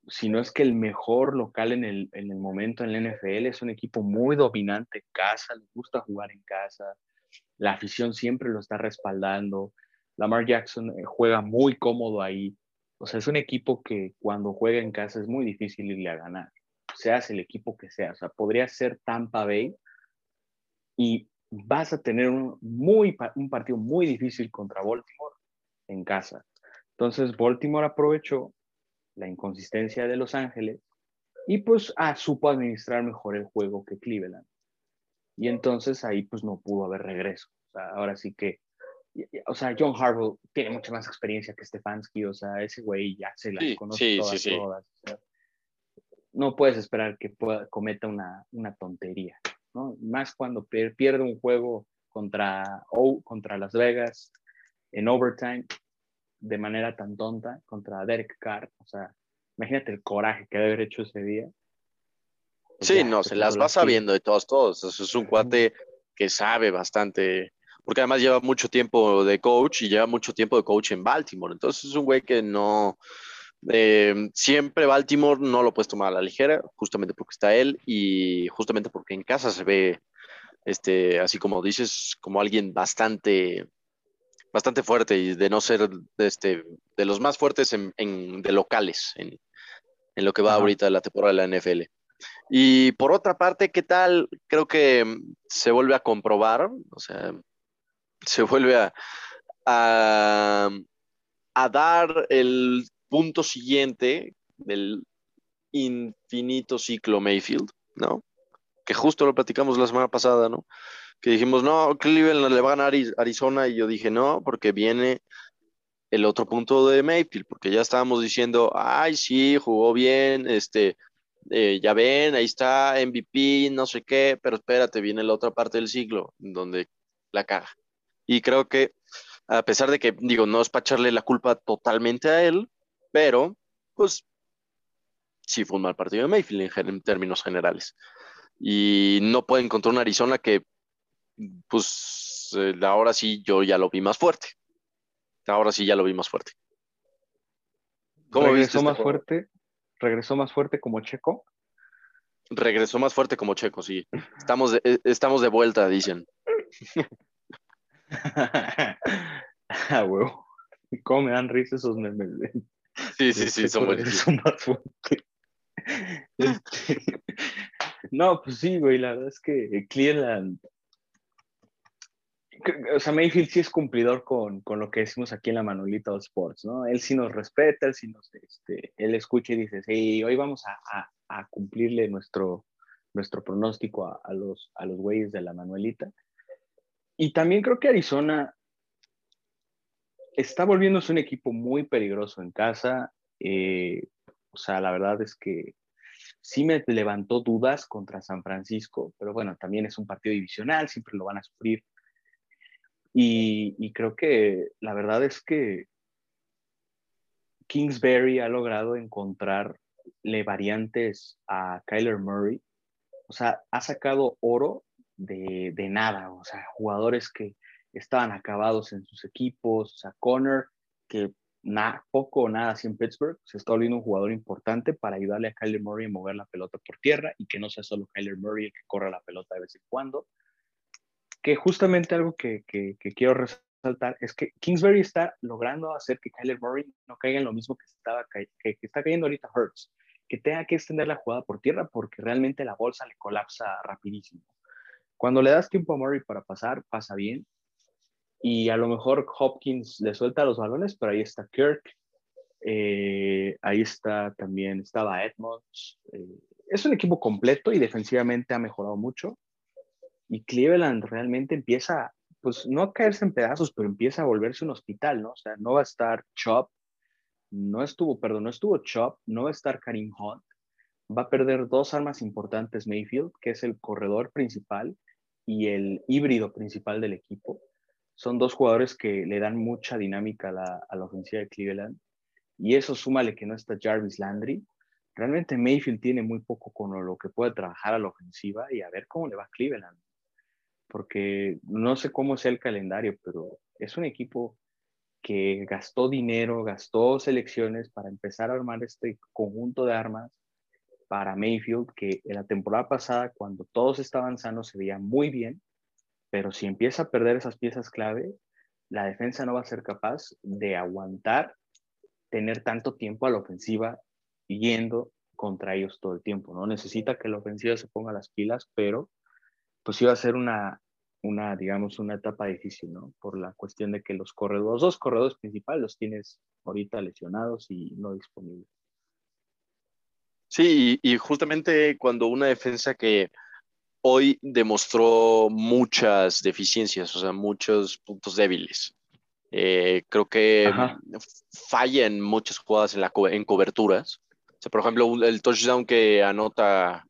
B: si no es que el mejor local en el, en el momento en la NFL, es un equipo muy dominante en casa, le gusta jugar en casa, la afición siempre lo está respaldando, Lamar Jackson eh, juega muy cómodo ahí. O sea, es un equipo que cuando juega en casa es muy difícil irle a ganar, seas el equipo que sea. O sea, podría ser Tampa Bay y vas a tener un, muy, un partido muy difícil contra Baltimore en casa. Entonces, Baltimore aprovechó la inconsistencia de Los Ángeles y pues ah, supo administrar mejor el juego que Cleveland. Y entonces ahí pues no pudo haber regreso. O sea, ahora sí que o sea, John Harbaugh tiene mucha más experiencia que Stefanski, o sea, ese güey ya se la conoce todas, todas. no puedes esperar que pueda, cometa una, una tontería, ¿no? Más cuando pierde un juego contra, o, contra Las Vegas en overtime de manera tan tonta contra Derek Carr, o sea, imagínate el coraje que debe haber hecho ese día.
A: Pues sí, no, se las va sabiendo de todos, todos. es un cuate que sabe bastante porque además lleva mucho tiempo de coach y lleva mucho tiempo de coach en Baltimore. Entonces es un güey que no, eh, siempre Baltimore no lo puedes tomar a la ligera, justamente porque está él y justamente porque en casa se ve, este, así como dices, como alguien bastante, bastante fuerte y de no ser este, de los más fuertes en, de locales en, en, lo que va ahorita la temporada de la NFL. Y por otra parte, ¿qué tal? Creo que se vuelve a comprobar, o sea, se vuelve a, a, dar el punto siguiente del infinito ciclo Mayfield, ¿no? que justo lo platicamos la semana pasada, ¿no? Que dijimos, no, Cleveland le va a ganar Arizona y yo dije, no, porque viene el otro punto de Mayfield, porque ya estábamos diciendo, ay, sí, jugó bien, este, eh, ya ven, ahí está MVP, no sé qué, pero espérate, viene la otra parte del siglo, donde la caga. Y creo que, a pesar de que, digo, no es para echarle la culpa totalmente a él, pero, pues, sí fue un mal partido de Mayfield en, términos generales. Y no puede encontrar una Arizona que, pues, eh, ahora sí yo ya lo vi más fuerte. Ahora sí ya lo vi más fuerte.
B: ¿Cómo regresó este más fuerte? ¿Regresó más fuerte como Checo?
A: Regresó más fuerte como Checo, sí. Estamos de, eh, estamos de vuelta, dicen.
B: ah, huevo. ¿Cómo me dan risa esos memes?
A: Sí, sí, sí, son buenos.
B: Son más fuertes. Este, no, pues sí, güey, la verdad es que Cleveland o sea, Mayfield sí es cumplidor con, con, lo que decimos aquí en la Manuelita Sports, ¿no? Él sí nos respeta, él sí nos, este, él escucha y dice, sí, hoy vamos a, a, a cumplirle nuestro, nuestro pronóstico a, a, los, a los güeyes de la Manuelita. Y también creo que Arizona está volviéndose un equipo muy peligroso en casa. Eh, o sea, la verdad es que sí me levantó dudas contra San Francisco, pero bueno, también es un partido divisional, siempre lo van a sufrir y, creo que la verdad es que Kingsbury ha logrado encontrarle variantes a Kyler Murray. O sea, ha sacado oro de, nada. O sea, jugadores que estaban acabados en sus equipos. O sea, Connor, que poco o nada así en Pittsburgh, se está volviendo un jugador importante para ayudarle a Kyler Murray a mover la pelota por tierra y que no sea solo Kyler Murray el que corra la pelota de vez en cuando que justamente algo que, quiero resaltar es que Kingsbury está logrando hacer que Kyler Murray no caiga en lo mismo que, estaba, que, está cayendo ahorita Hurts, que tenga que extender la jugada por tierra porque realmente la bolsa le colapsa rapidísimo. Cuando le das tiempo a Murray para pasar, pasa bien. Y a lo mejor Hopkins le suelta los balones, pero ahí está Kirk, eh, ahí está también, estaba Edmonds. Eh, es un equipo completo y defensivamente ha mejorado mucho y Cleveland realmente empieza, pues no a caerse en pedazos, pero empieza a volverse un hospital, ¿no? O sea, no va a estar Chop, no estuvo, perdón, no estuvo Chop, no va a estar Karim Hunt, va a perder dos armas importantes Mayfield, que es el corredor principal y el híbrido principal del equipo. Son dos jugadores que le dan mucha dinámica a la, a la ofensiva de Cleveland. Y eso súmale que no está Jarvis Landry. Realmente Mayfield tiene muy poco con lo que puede trabajar a la ofensiva y a ver cómo le va a Cleveland porque no sé cómo sea el calendario, pero es un equipo que gastó dinero, gastó selecciones para empezar a armar este conjunto de armas para Mayfield, que en la temporada pasada, cuando todos estaban sanos, se veía muy bien, pero si empieza a perder esas piezas clave, la defensa no va a ser capaz de aguantar tener tanto tiempo a la ofensiva yendo contra ellos todo el tiempo, ¿no? Necesita que la ofensiva se ponga las pilas, pero pues iba a ser una, una, digamos, una etapa difícil, ¿no? Por la cuestión de que los corredores, los dos corredores principales los tienes ahorita lesionados y no disponibles.
A: Sí, y, justamente cuando una defensa que hoy demostró muchas deficiencias, o sea, muchos puntos débiles. Eh, creo que falla en muchas jugadas en, la en coberturas. O sea, por ejemplo, el touchdown que anota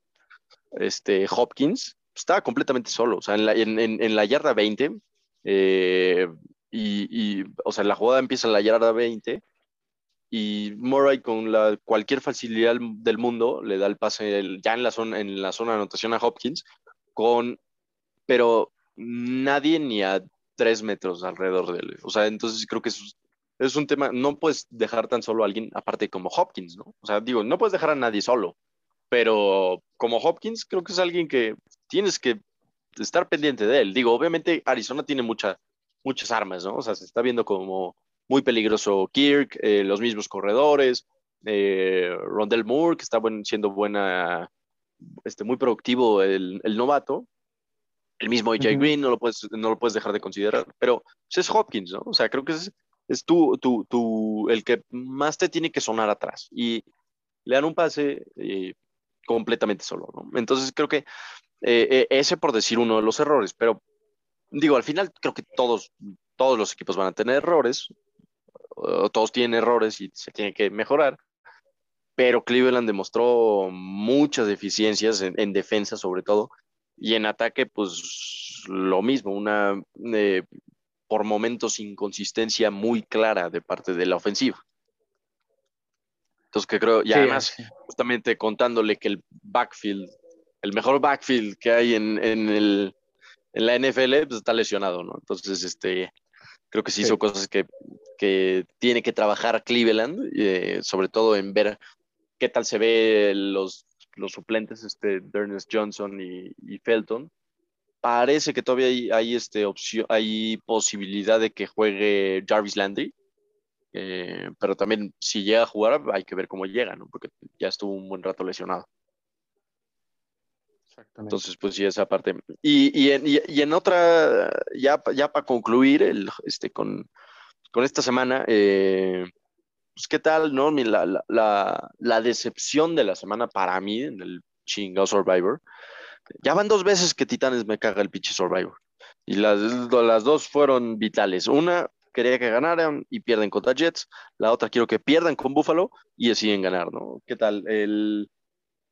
A: este Hopkins, estaba completamente solo, o sea, en la, en, la yarda 20, eh, y, o sea, la jugada empieza en la yarda 20 y Murray con la, cualquier facilidad del mundo le da el pase ya en la, zona, en la zona de anotación a Hopkins, con, pero nadie ni a tres metros alrededor de él. O sea, entonces creo que es, es un tema, no puedes dejar tan solo a alguien, aparte como Hopkins, ¿no? O sea, digo, no puedes dejar a nadie solo, pero como Hopkins creo que es alguien que tienes que estar pendiente de él. Digo, obviamente Arizona tiene mucha, muchas armas, ¿no? O sea, se está viendo como muy peligroso Kirk, eh, los mismos corredores, eh, Rondell Moore, que está siendo buena, este, muy productivo el, novato. El mismo AJ Green, no lo, puedes, no lo puedes dejar de considerar, pero pues, es Hopkins, ¿no? O sea, creo que es, es tú, tú, tú, el que más te tiene que sonar atrás. Y le dan un pase, eh, completamente solo, ¿no? Entonces creo que Eh, eh, ese por decir uno de los errores, pero digo, al final creo que todos, todos los equipos van a tener errores, todos tienen errores y se tienen que mejorar, pero Cleveland demostró muchas deficiencias en, defensa sobre todo, y en ataque pues lo mismo, una eh, por momentos inconsistencia muy clara de parte de la ofensiva. Entonces que creo, y además justamente contándole que el backfield, el mejor backfield que hay en, el, en la NFL, pues está lesionado, ¿no? Entonces, este, creo que sí, hizo cosas que, tiene que trabajar Cleveland, eh, sobre todo en ver qué tal se ve los, los suplentes, este, Ernest Johnson y, Felton. Parece que todavía hay, hay, este, opción, hay posibilidad de que juegue Jarvis Landry, eh, pero también si llega a jugar hay que ver cómo llega, ¿no? Porque ya estuvo un buen rato lesionado. Entonces, pues sí, esa parte. Y, en, otra, ya, ya para concluir el, este, con, esta semana, eh, pues qué tal, ¿no? La, decepción de la semana para mí en el chingado Survivor. Ya van dos veces que Titanes me caga el pinche Survivor. Y las, las dos fueron vitales. Una, quería que ganaran y pierden contra Jets. La otra, quiero que pierdan con Buffalo y deciden ganar, ¿no? ¿Qué tal? El,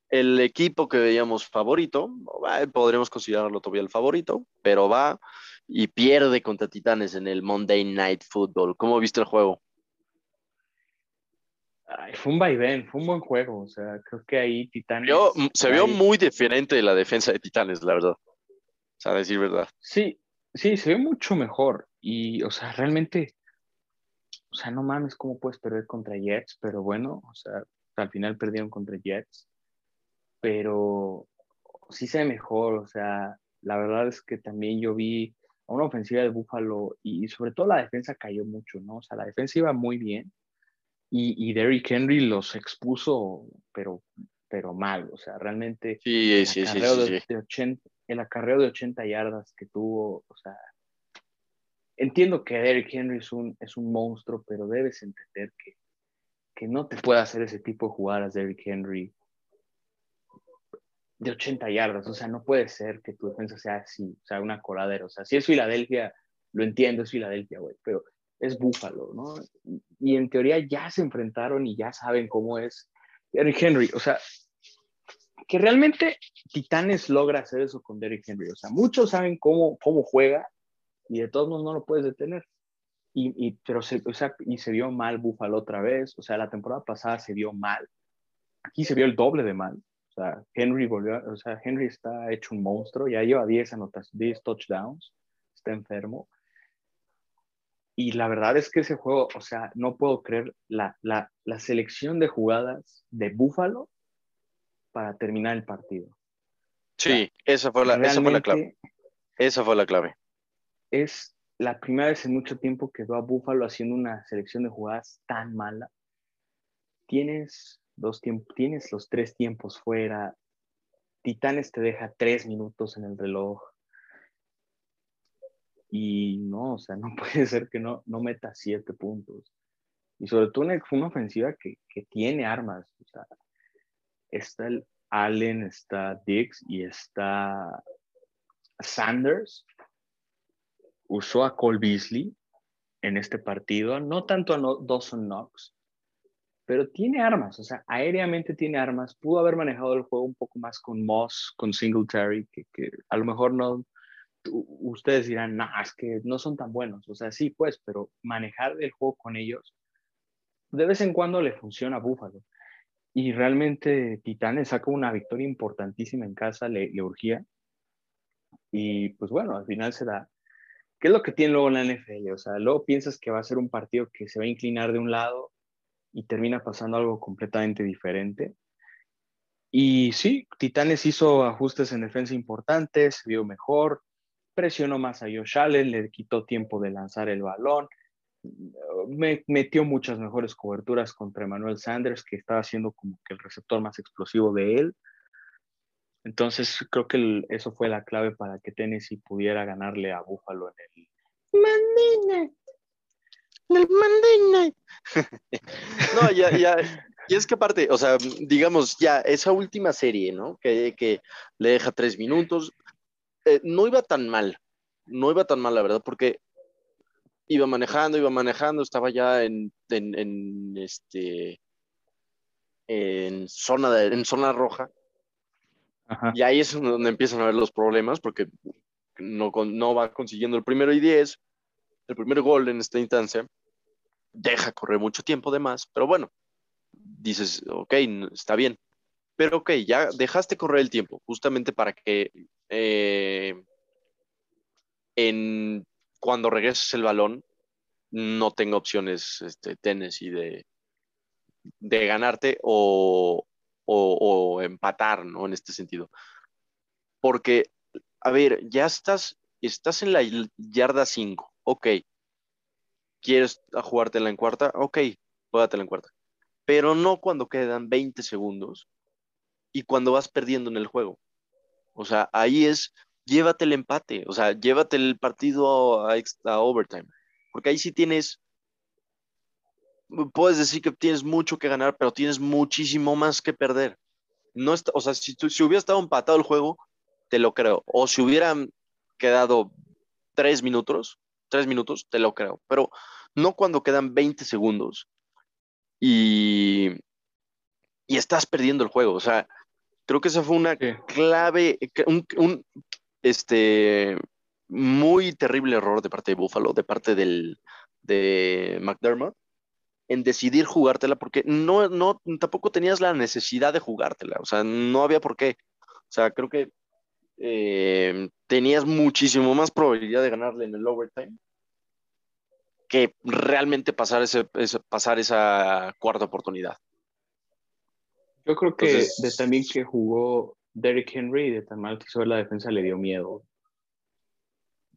A: el equipo que veíamos favorito, podríamos considerarlo todavía el favorito, pero va y pierde contra Titanes en el Monday Night Football. ¿Cómo viste el juego?
B: Fue un vaivén, fue un buen juego. O sea, creo que ahí Titanes.
A: se vio muy diferente la defensa de Titanes, la verdad. O sea, decir verdad.
B: Sí, sí, se ve mucho mejor. Y, o sea, realmente, o sea, no mames, ¿cómo puedes perder contra Jets? Pero bueno, o sea, al final perdieron contra Jets pero sí se ve mejor, o sea, la verdad es que también yo vi a una ofensiva de Buffalo y, sobre todo la defensa cayó mucho, ¿no? O sea, la defensa iba muy bien y, y Derrick Henry los expuso, pero, pero mal, o sea, realmente
A: sí, el, sí, acarreo
B: sí, de, 80, el acarreo de 80 yardas que tuvo, o sea, entiendo que Derrick Henry es un, es un monstruo, pero debes entender que, que no te puede hacer ese tipo de jugadas Derrick Henry de 80 yardas. O sea, no puede ser que tu defensa sea así, o sea, una coladera. O sea, si es Filadelfia, lo entiendo, es Filadelfia, güey, pero es Búfalo, ¿no? Y en teoría ya se enfrentaron y ya saben cómo es Derrick Henry. O sea, que realmente Titanes logra hacer eso con Derrick Henry. O sea, muchos saben cómo, cómo juega y de todos modos no lo puedes detener. Y, y pero se, o sea, y se vio mal Búfalo otra vez. O sea, la temporada pasada se vio mal. Aquí se vio el doble de mal. O sea, Henry volvió, o sea, Henry está hecho un monstruo, ya lleva 10 anotas, 10 touchdowns, está enfermo. Y la verdad es que ese juego, o sea, no puedo creer la, la, la selección de jugadas de Buffalo para terminar el partido.
A: Sí, esa, fue la, esa fue la clave. Esa fue la clave.
B: Es la primera vez en mucho tiempo que veo a Buffalo haciendo una selección de jugadas tan mala. Tienes dos tiempos, tienes los tres tiempos fuera, Titanes te deja tres minutos en el reloj. Y no, o sea, no puede ser que no, no meta siete puntos. Y sobre todo una, una ofensiva que, que, tiene armas. O sea, está el Allen, está Dix y está Sanders. Usó a Cole Beasley en este partido, no tanto a Dawson Knox, pero tiene armas, o sea, aéreamente tiene armas. Pudo haber manejado el juego un poco más con Moss, con Singletary, que, que a lo mejor no, ustedes dirán, no, es que no son tan buenos. O sea, sí, pues, pero manejar el juego con ellos, de vez en cuando le funciona a Búfalo. Y realmente Titanes sacó una victoria importantísima en casa, le, urgía. Y pues bueno, al final se da. ¿Qué es lo que tiene luego la NFL? O sea, luego piensas que va a ser un partido que se va a inclinar de un lado y termina pasando algo completamente diferente. Y sí, Titanes hizo ajustes en defensa importantes, vio mejor, presionó más a Josh Allen, le quitó tiempo de lanzar el balón, me, metió muchas mejores coberturas contra Emmanuel Sanders, que estaba siendo como que el receptor más explosivo de él. Entonces creo que eso fue la clave para que Tennessee pudiera ganarle a Buffalo en el
A: el Monday Night. no, ya, ya, Y es que aparte, o sea, digamos, ya esa última serie, ¿no? Que, que le deja tres minutos, eh, no iba tan mal, no iba tan mal, la verdad, porque iba manejando, iba manejando, estaba ya en, en, este, en zona, de, en zona roja. Y ahí es donde empiezan a ver los problemas, porque no, no va consiguiendo el primero y diez, el primer gol en esta instancia, deja correr mucho tiempo de más, pero bueno, dices, ok, está bien. Pero ok, ya dejaste correr el tiempo, justamente para que eh, en, cuando regreses el balón no tenga opciones este, Tennessee de, de ganarte o, empatar, ¿no? En este sentido. Porque, a ver, ya estás, estás en la yarda 5, ok. ¿Quieres jugártela en cuarta? Ok, juégatela en cuarta pero no cuando quedan 20 segundos y cuando vas perdiendo en el juego. O sea, ahí es, llévate el empate, o sea, llévate el partido a, overtime, porque ahí sí tienes, puedes decir que tienes mucho que ganar, pero tienes muchísimo más que perder. No está, o sea, si, si hubiera estado empatado el juego, te lo creo. O si hubieran quedado tres minutos, tres minutos, te lo creo. Pero no cuando quedan 20 segundos y, y estás perdiendo el juego. O sea, creo que esa fue una clave, un, este, muy terrible error de parte de Buffalo, de parte del, de McDermott, en decidir jugártela, porque no, no, tampoco tenías la necesidad de jugártela, o sea, no había por qué. O sea, creo que eh, tenías muchísimo más probabilidad de ganarle en el overtime que realmente pasar, ese, pasar esa cuarta oportunidad.
B: Yo creo que de también que jugó Derrick Henry, de tan mal que hizo la defensa, le dio miedo.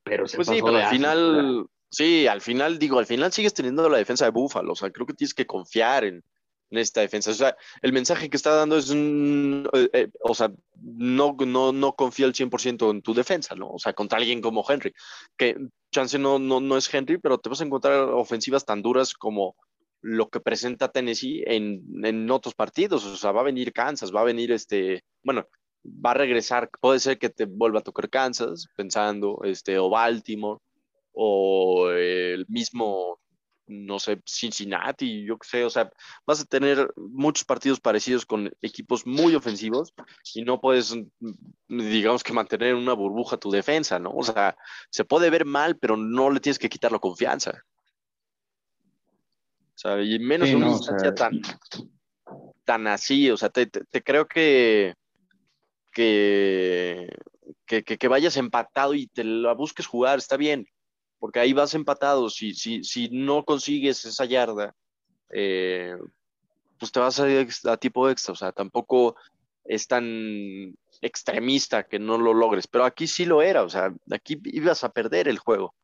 B: Pero se pues sí, pero
A: al final, sí, al final, digo, al final sigues teniendo la defensa de Buffalo. O sea, creo que tienes que confiar en, en esta defensa. O sea, el mensaje que está dando es, eh, eh, o sea, no, no, no confía al 100% en tu defensa, ¿no? O sea, contra alguien como Henry, que chance no, no, no es Henry, pero te vas a encontrar ofensivas tan duras como lo que presenta Tennessee en, en otros partidos. O sea, va a venir Kansas, va a venir este, bueno, va a regresar, puede ser que te vuelva a tocar Kansas, pensando, este, o Baltimore, o el mismo no sé, Cincinnati, yo qué sé, o sea, vas a tener muchos partidos parecidos con equipos muy ofensivos y no puedes, digamos que mantener una burbuja tu defensa, ¿no? O sea, se puede ver mal, pero no le tienes que quitar la confianza. O sea, y menos en una instancia tan, tan así, o sea, te, creo que, que, que, que, vayas empatado y te la busques jugar, está bien, porque ahí vas empatado. Si, si, si no consigues esa yarda, eh, pues te vas a, a, tipo extra. O sea, tampoco es tan extremista que no lo logres. Pero aquí sí lo era. O sea, aquí ibas a perder el juego.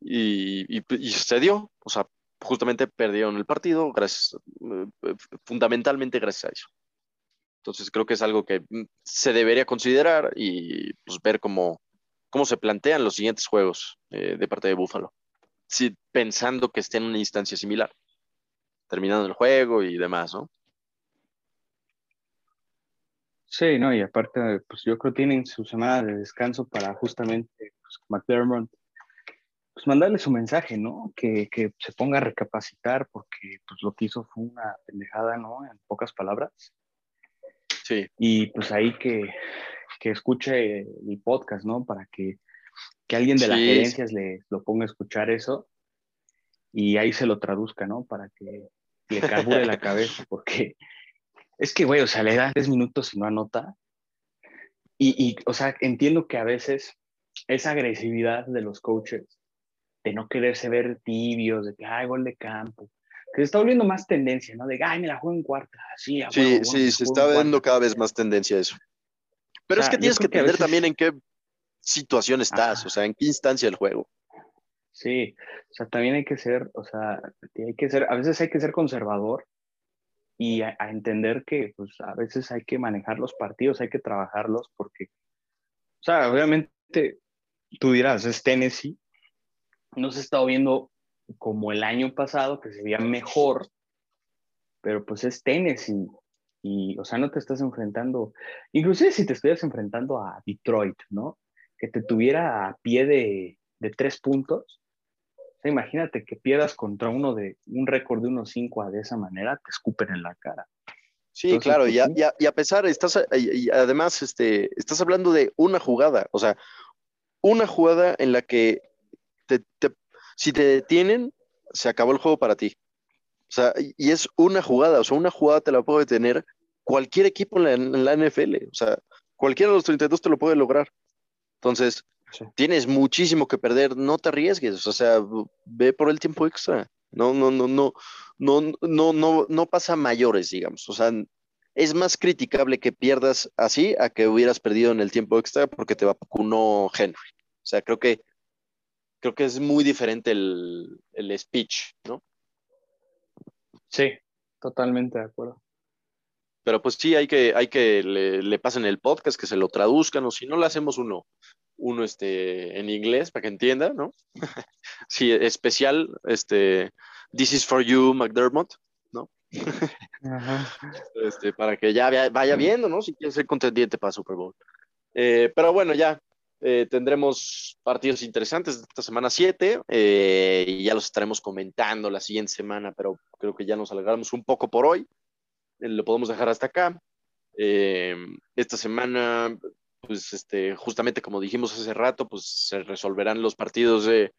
A: Y, y, y sucedió. O sea, justamente perdieron el partido gracias, eh, fundamentalmente gracias a eso. Entonces creo que es algo que mm, se debería considerar y pues, ver cómo, cómo se plantean los siguientes juegos eh, de parte de Buffalo. Sí, pensando que esté en una instancia similar, terminando el juego y demás, ¿no?
B: Sí, no, y aparte, pues yo creo que tienen su semana de descanso para justamente pues, McDermott, pues mandarle su mensaje, ¿no? Que, que, se ponga a recapacitar porque pues lo que hizo fue una pendejada, ¿no? En pocas palabras.
A: Sí.
B: Y pues ahí que, que escuche el podcast, ¿no? Para que, que alguien de las gerencias le lo ponga a escuchar eso y ahí se lo traduzca, ¿no? Para que le carbure la cabeza, porque es que, güey, o sea, le da tres minutos y no anota. Y, y, o sea, entiendo que a veces esa agresividad de los coaches, de no quererse ver tibios, de que, hay gol de campo, que se está volviendo más tendencia, ¿no? De, ay, me la juego en cuarta, así.
A: sí, sí, se está viendo cada vez más tendencia a eso. Pero es que tienes que entender también en qué situación estás, o sea, en qué instancia del juego.
B: Sí, o sea, también hay que ser, o sea, hay que ser, a veces hay que ser conservador y a, entender que, pues, a veces hay que manejar los partidos, hay que trabajarlos porque, o sea, obviamente tú dirás, es Tennessee, no se ha estado viendo como el año pasado, que se veía mejor, pero pues es Tennessee. Y, o sea, no te estás enfrentando, inclusive si te estuvieras enfrentando a Detroit, ¿no? Que te tuviera a pie de, de tres puntos. O sea, imagínate que pierdas contra uno de un récord de 1-5 de esa manera, te escupen en la cara.
A: Sí, claro, pues, y, a, pesar, estás, y además, este, estás hablando de una jugada, o sea, una jugada en la que te, si te detienen, se acabó el juego para ti. O sea, y es una jugada, o sea, una jugada te la puede tener cualquier equipo en la, NFL, o sea, cualquiera de los 32 te lo puede lograr. Entonces, tienes muchísimo que perder, no te arriesgues, o sea, ve por el tiempo extra. No, no, no, no, no, no, no, no pasa mayores, digamos. O sea, es más criticable que pierdas así a que hubieras perdido en el tiempo extra porque te vacunó Henry. O sea, creo que creo que es muy diferente el, el speech, ¿no?
B: Sí, totalmente de acuerdo.
A: Pero pues sí, hay que, hay que le, le, pasen el podcast, que se lo traduzcan, o si no, le hacemos uno, uno este, en inglés para que entienda, ¿no? sí, especial, este, This is for you, McDermott, ¿no? Este, para que ya vaya viendo, ¿no? Si quiere ser contendiente para Super Bowl. Eh, pero bueno, ya eh, tendremos partidos interesantes esta semana 7 eh, y ya los estaremos comentando la siguiente semana, pero creo que ya nos alargamos un poco por hoy. lo podemos dejar hasta acá. esta semana pues este, justamente como dijimos hace rato, pues se resolverán los partidos de,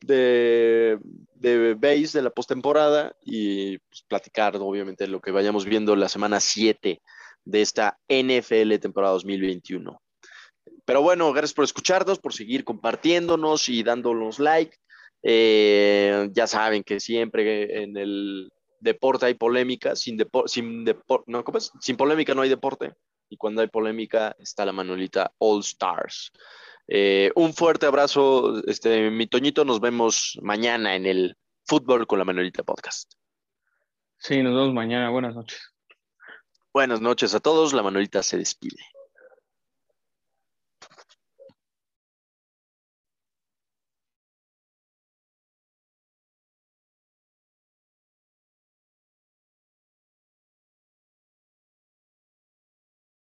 A: de, de base de la postemporada y pues, platicar, obviamente, lo que vayamos viendo la semana 7 de esta NFL temporada 2021. Pero bueno, gracias por escucharnos, por seguir compartiéndonos y dándonos like. Eh, ya saben que siempre en el deporte hay polémica, sin, sin, no, sin polémica no hay deporte y cuando hay polémica está la Manuelita All Stars. Eh, un fuerte abrazo, este, mi Toñito, nos vemos mañana en el Fútbol con la Manuelita Podcast.
B: Sí, nos vemos mañana, buenas noches.
A: Buenas noches a todos, la Manuelita se despide.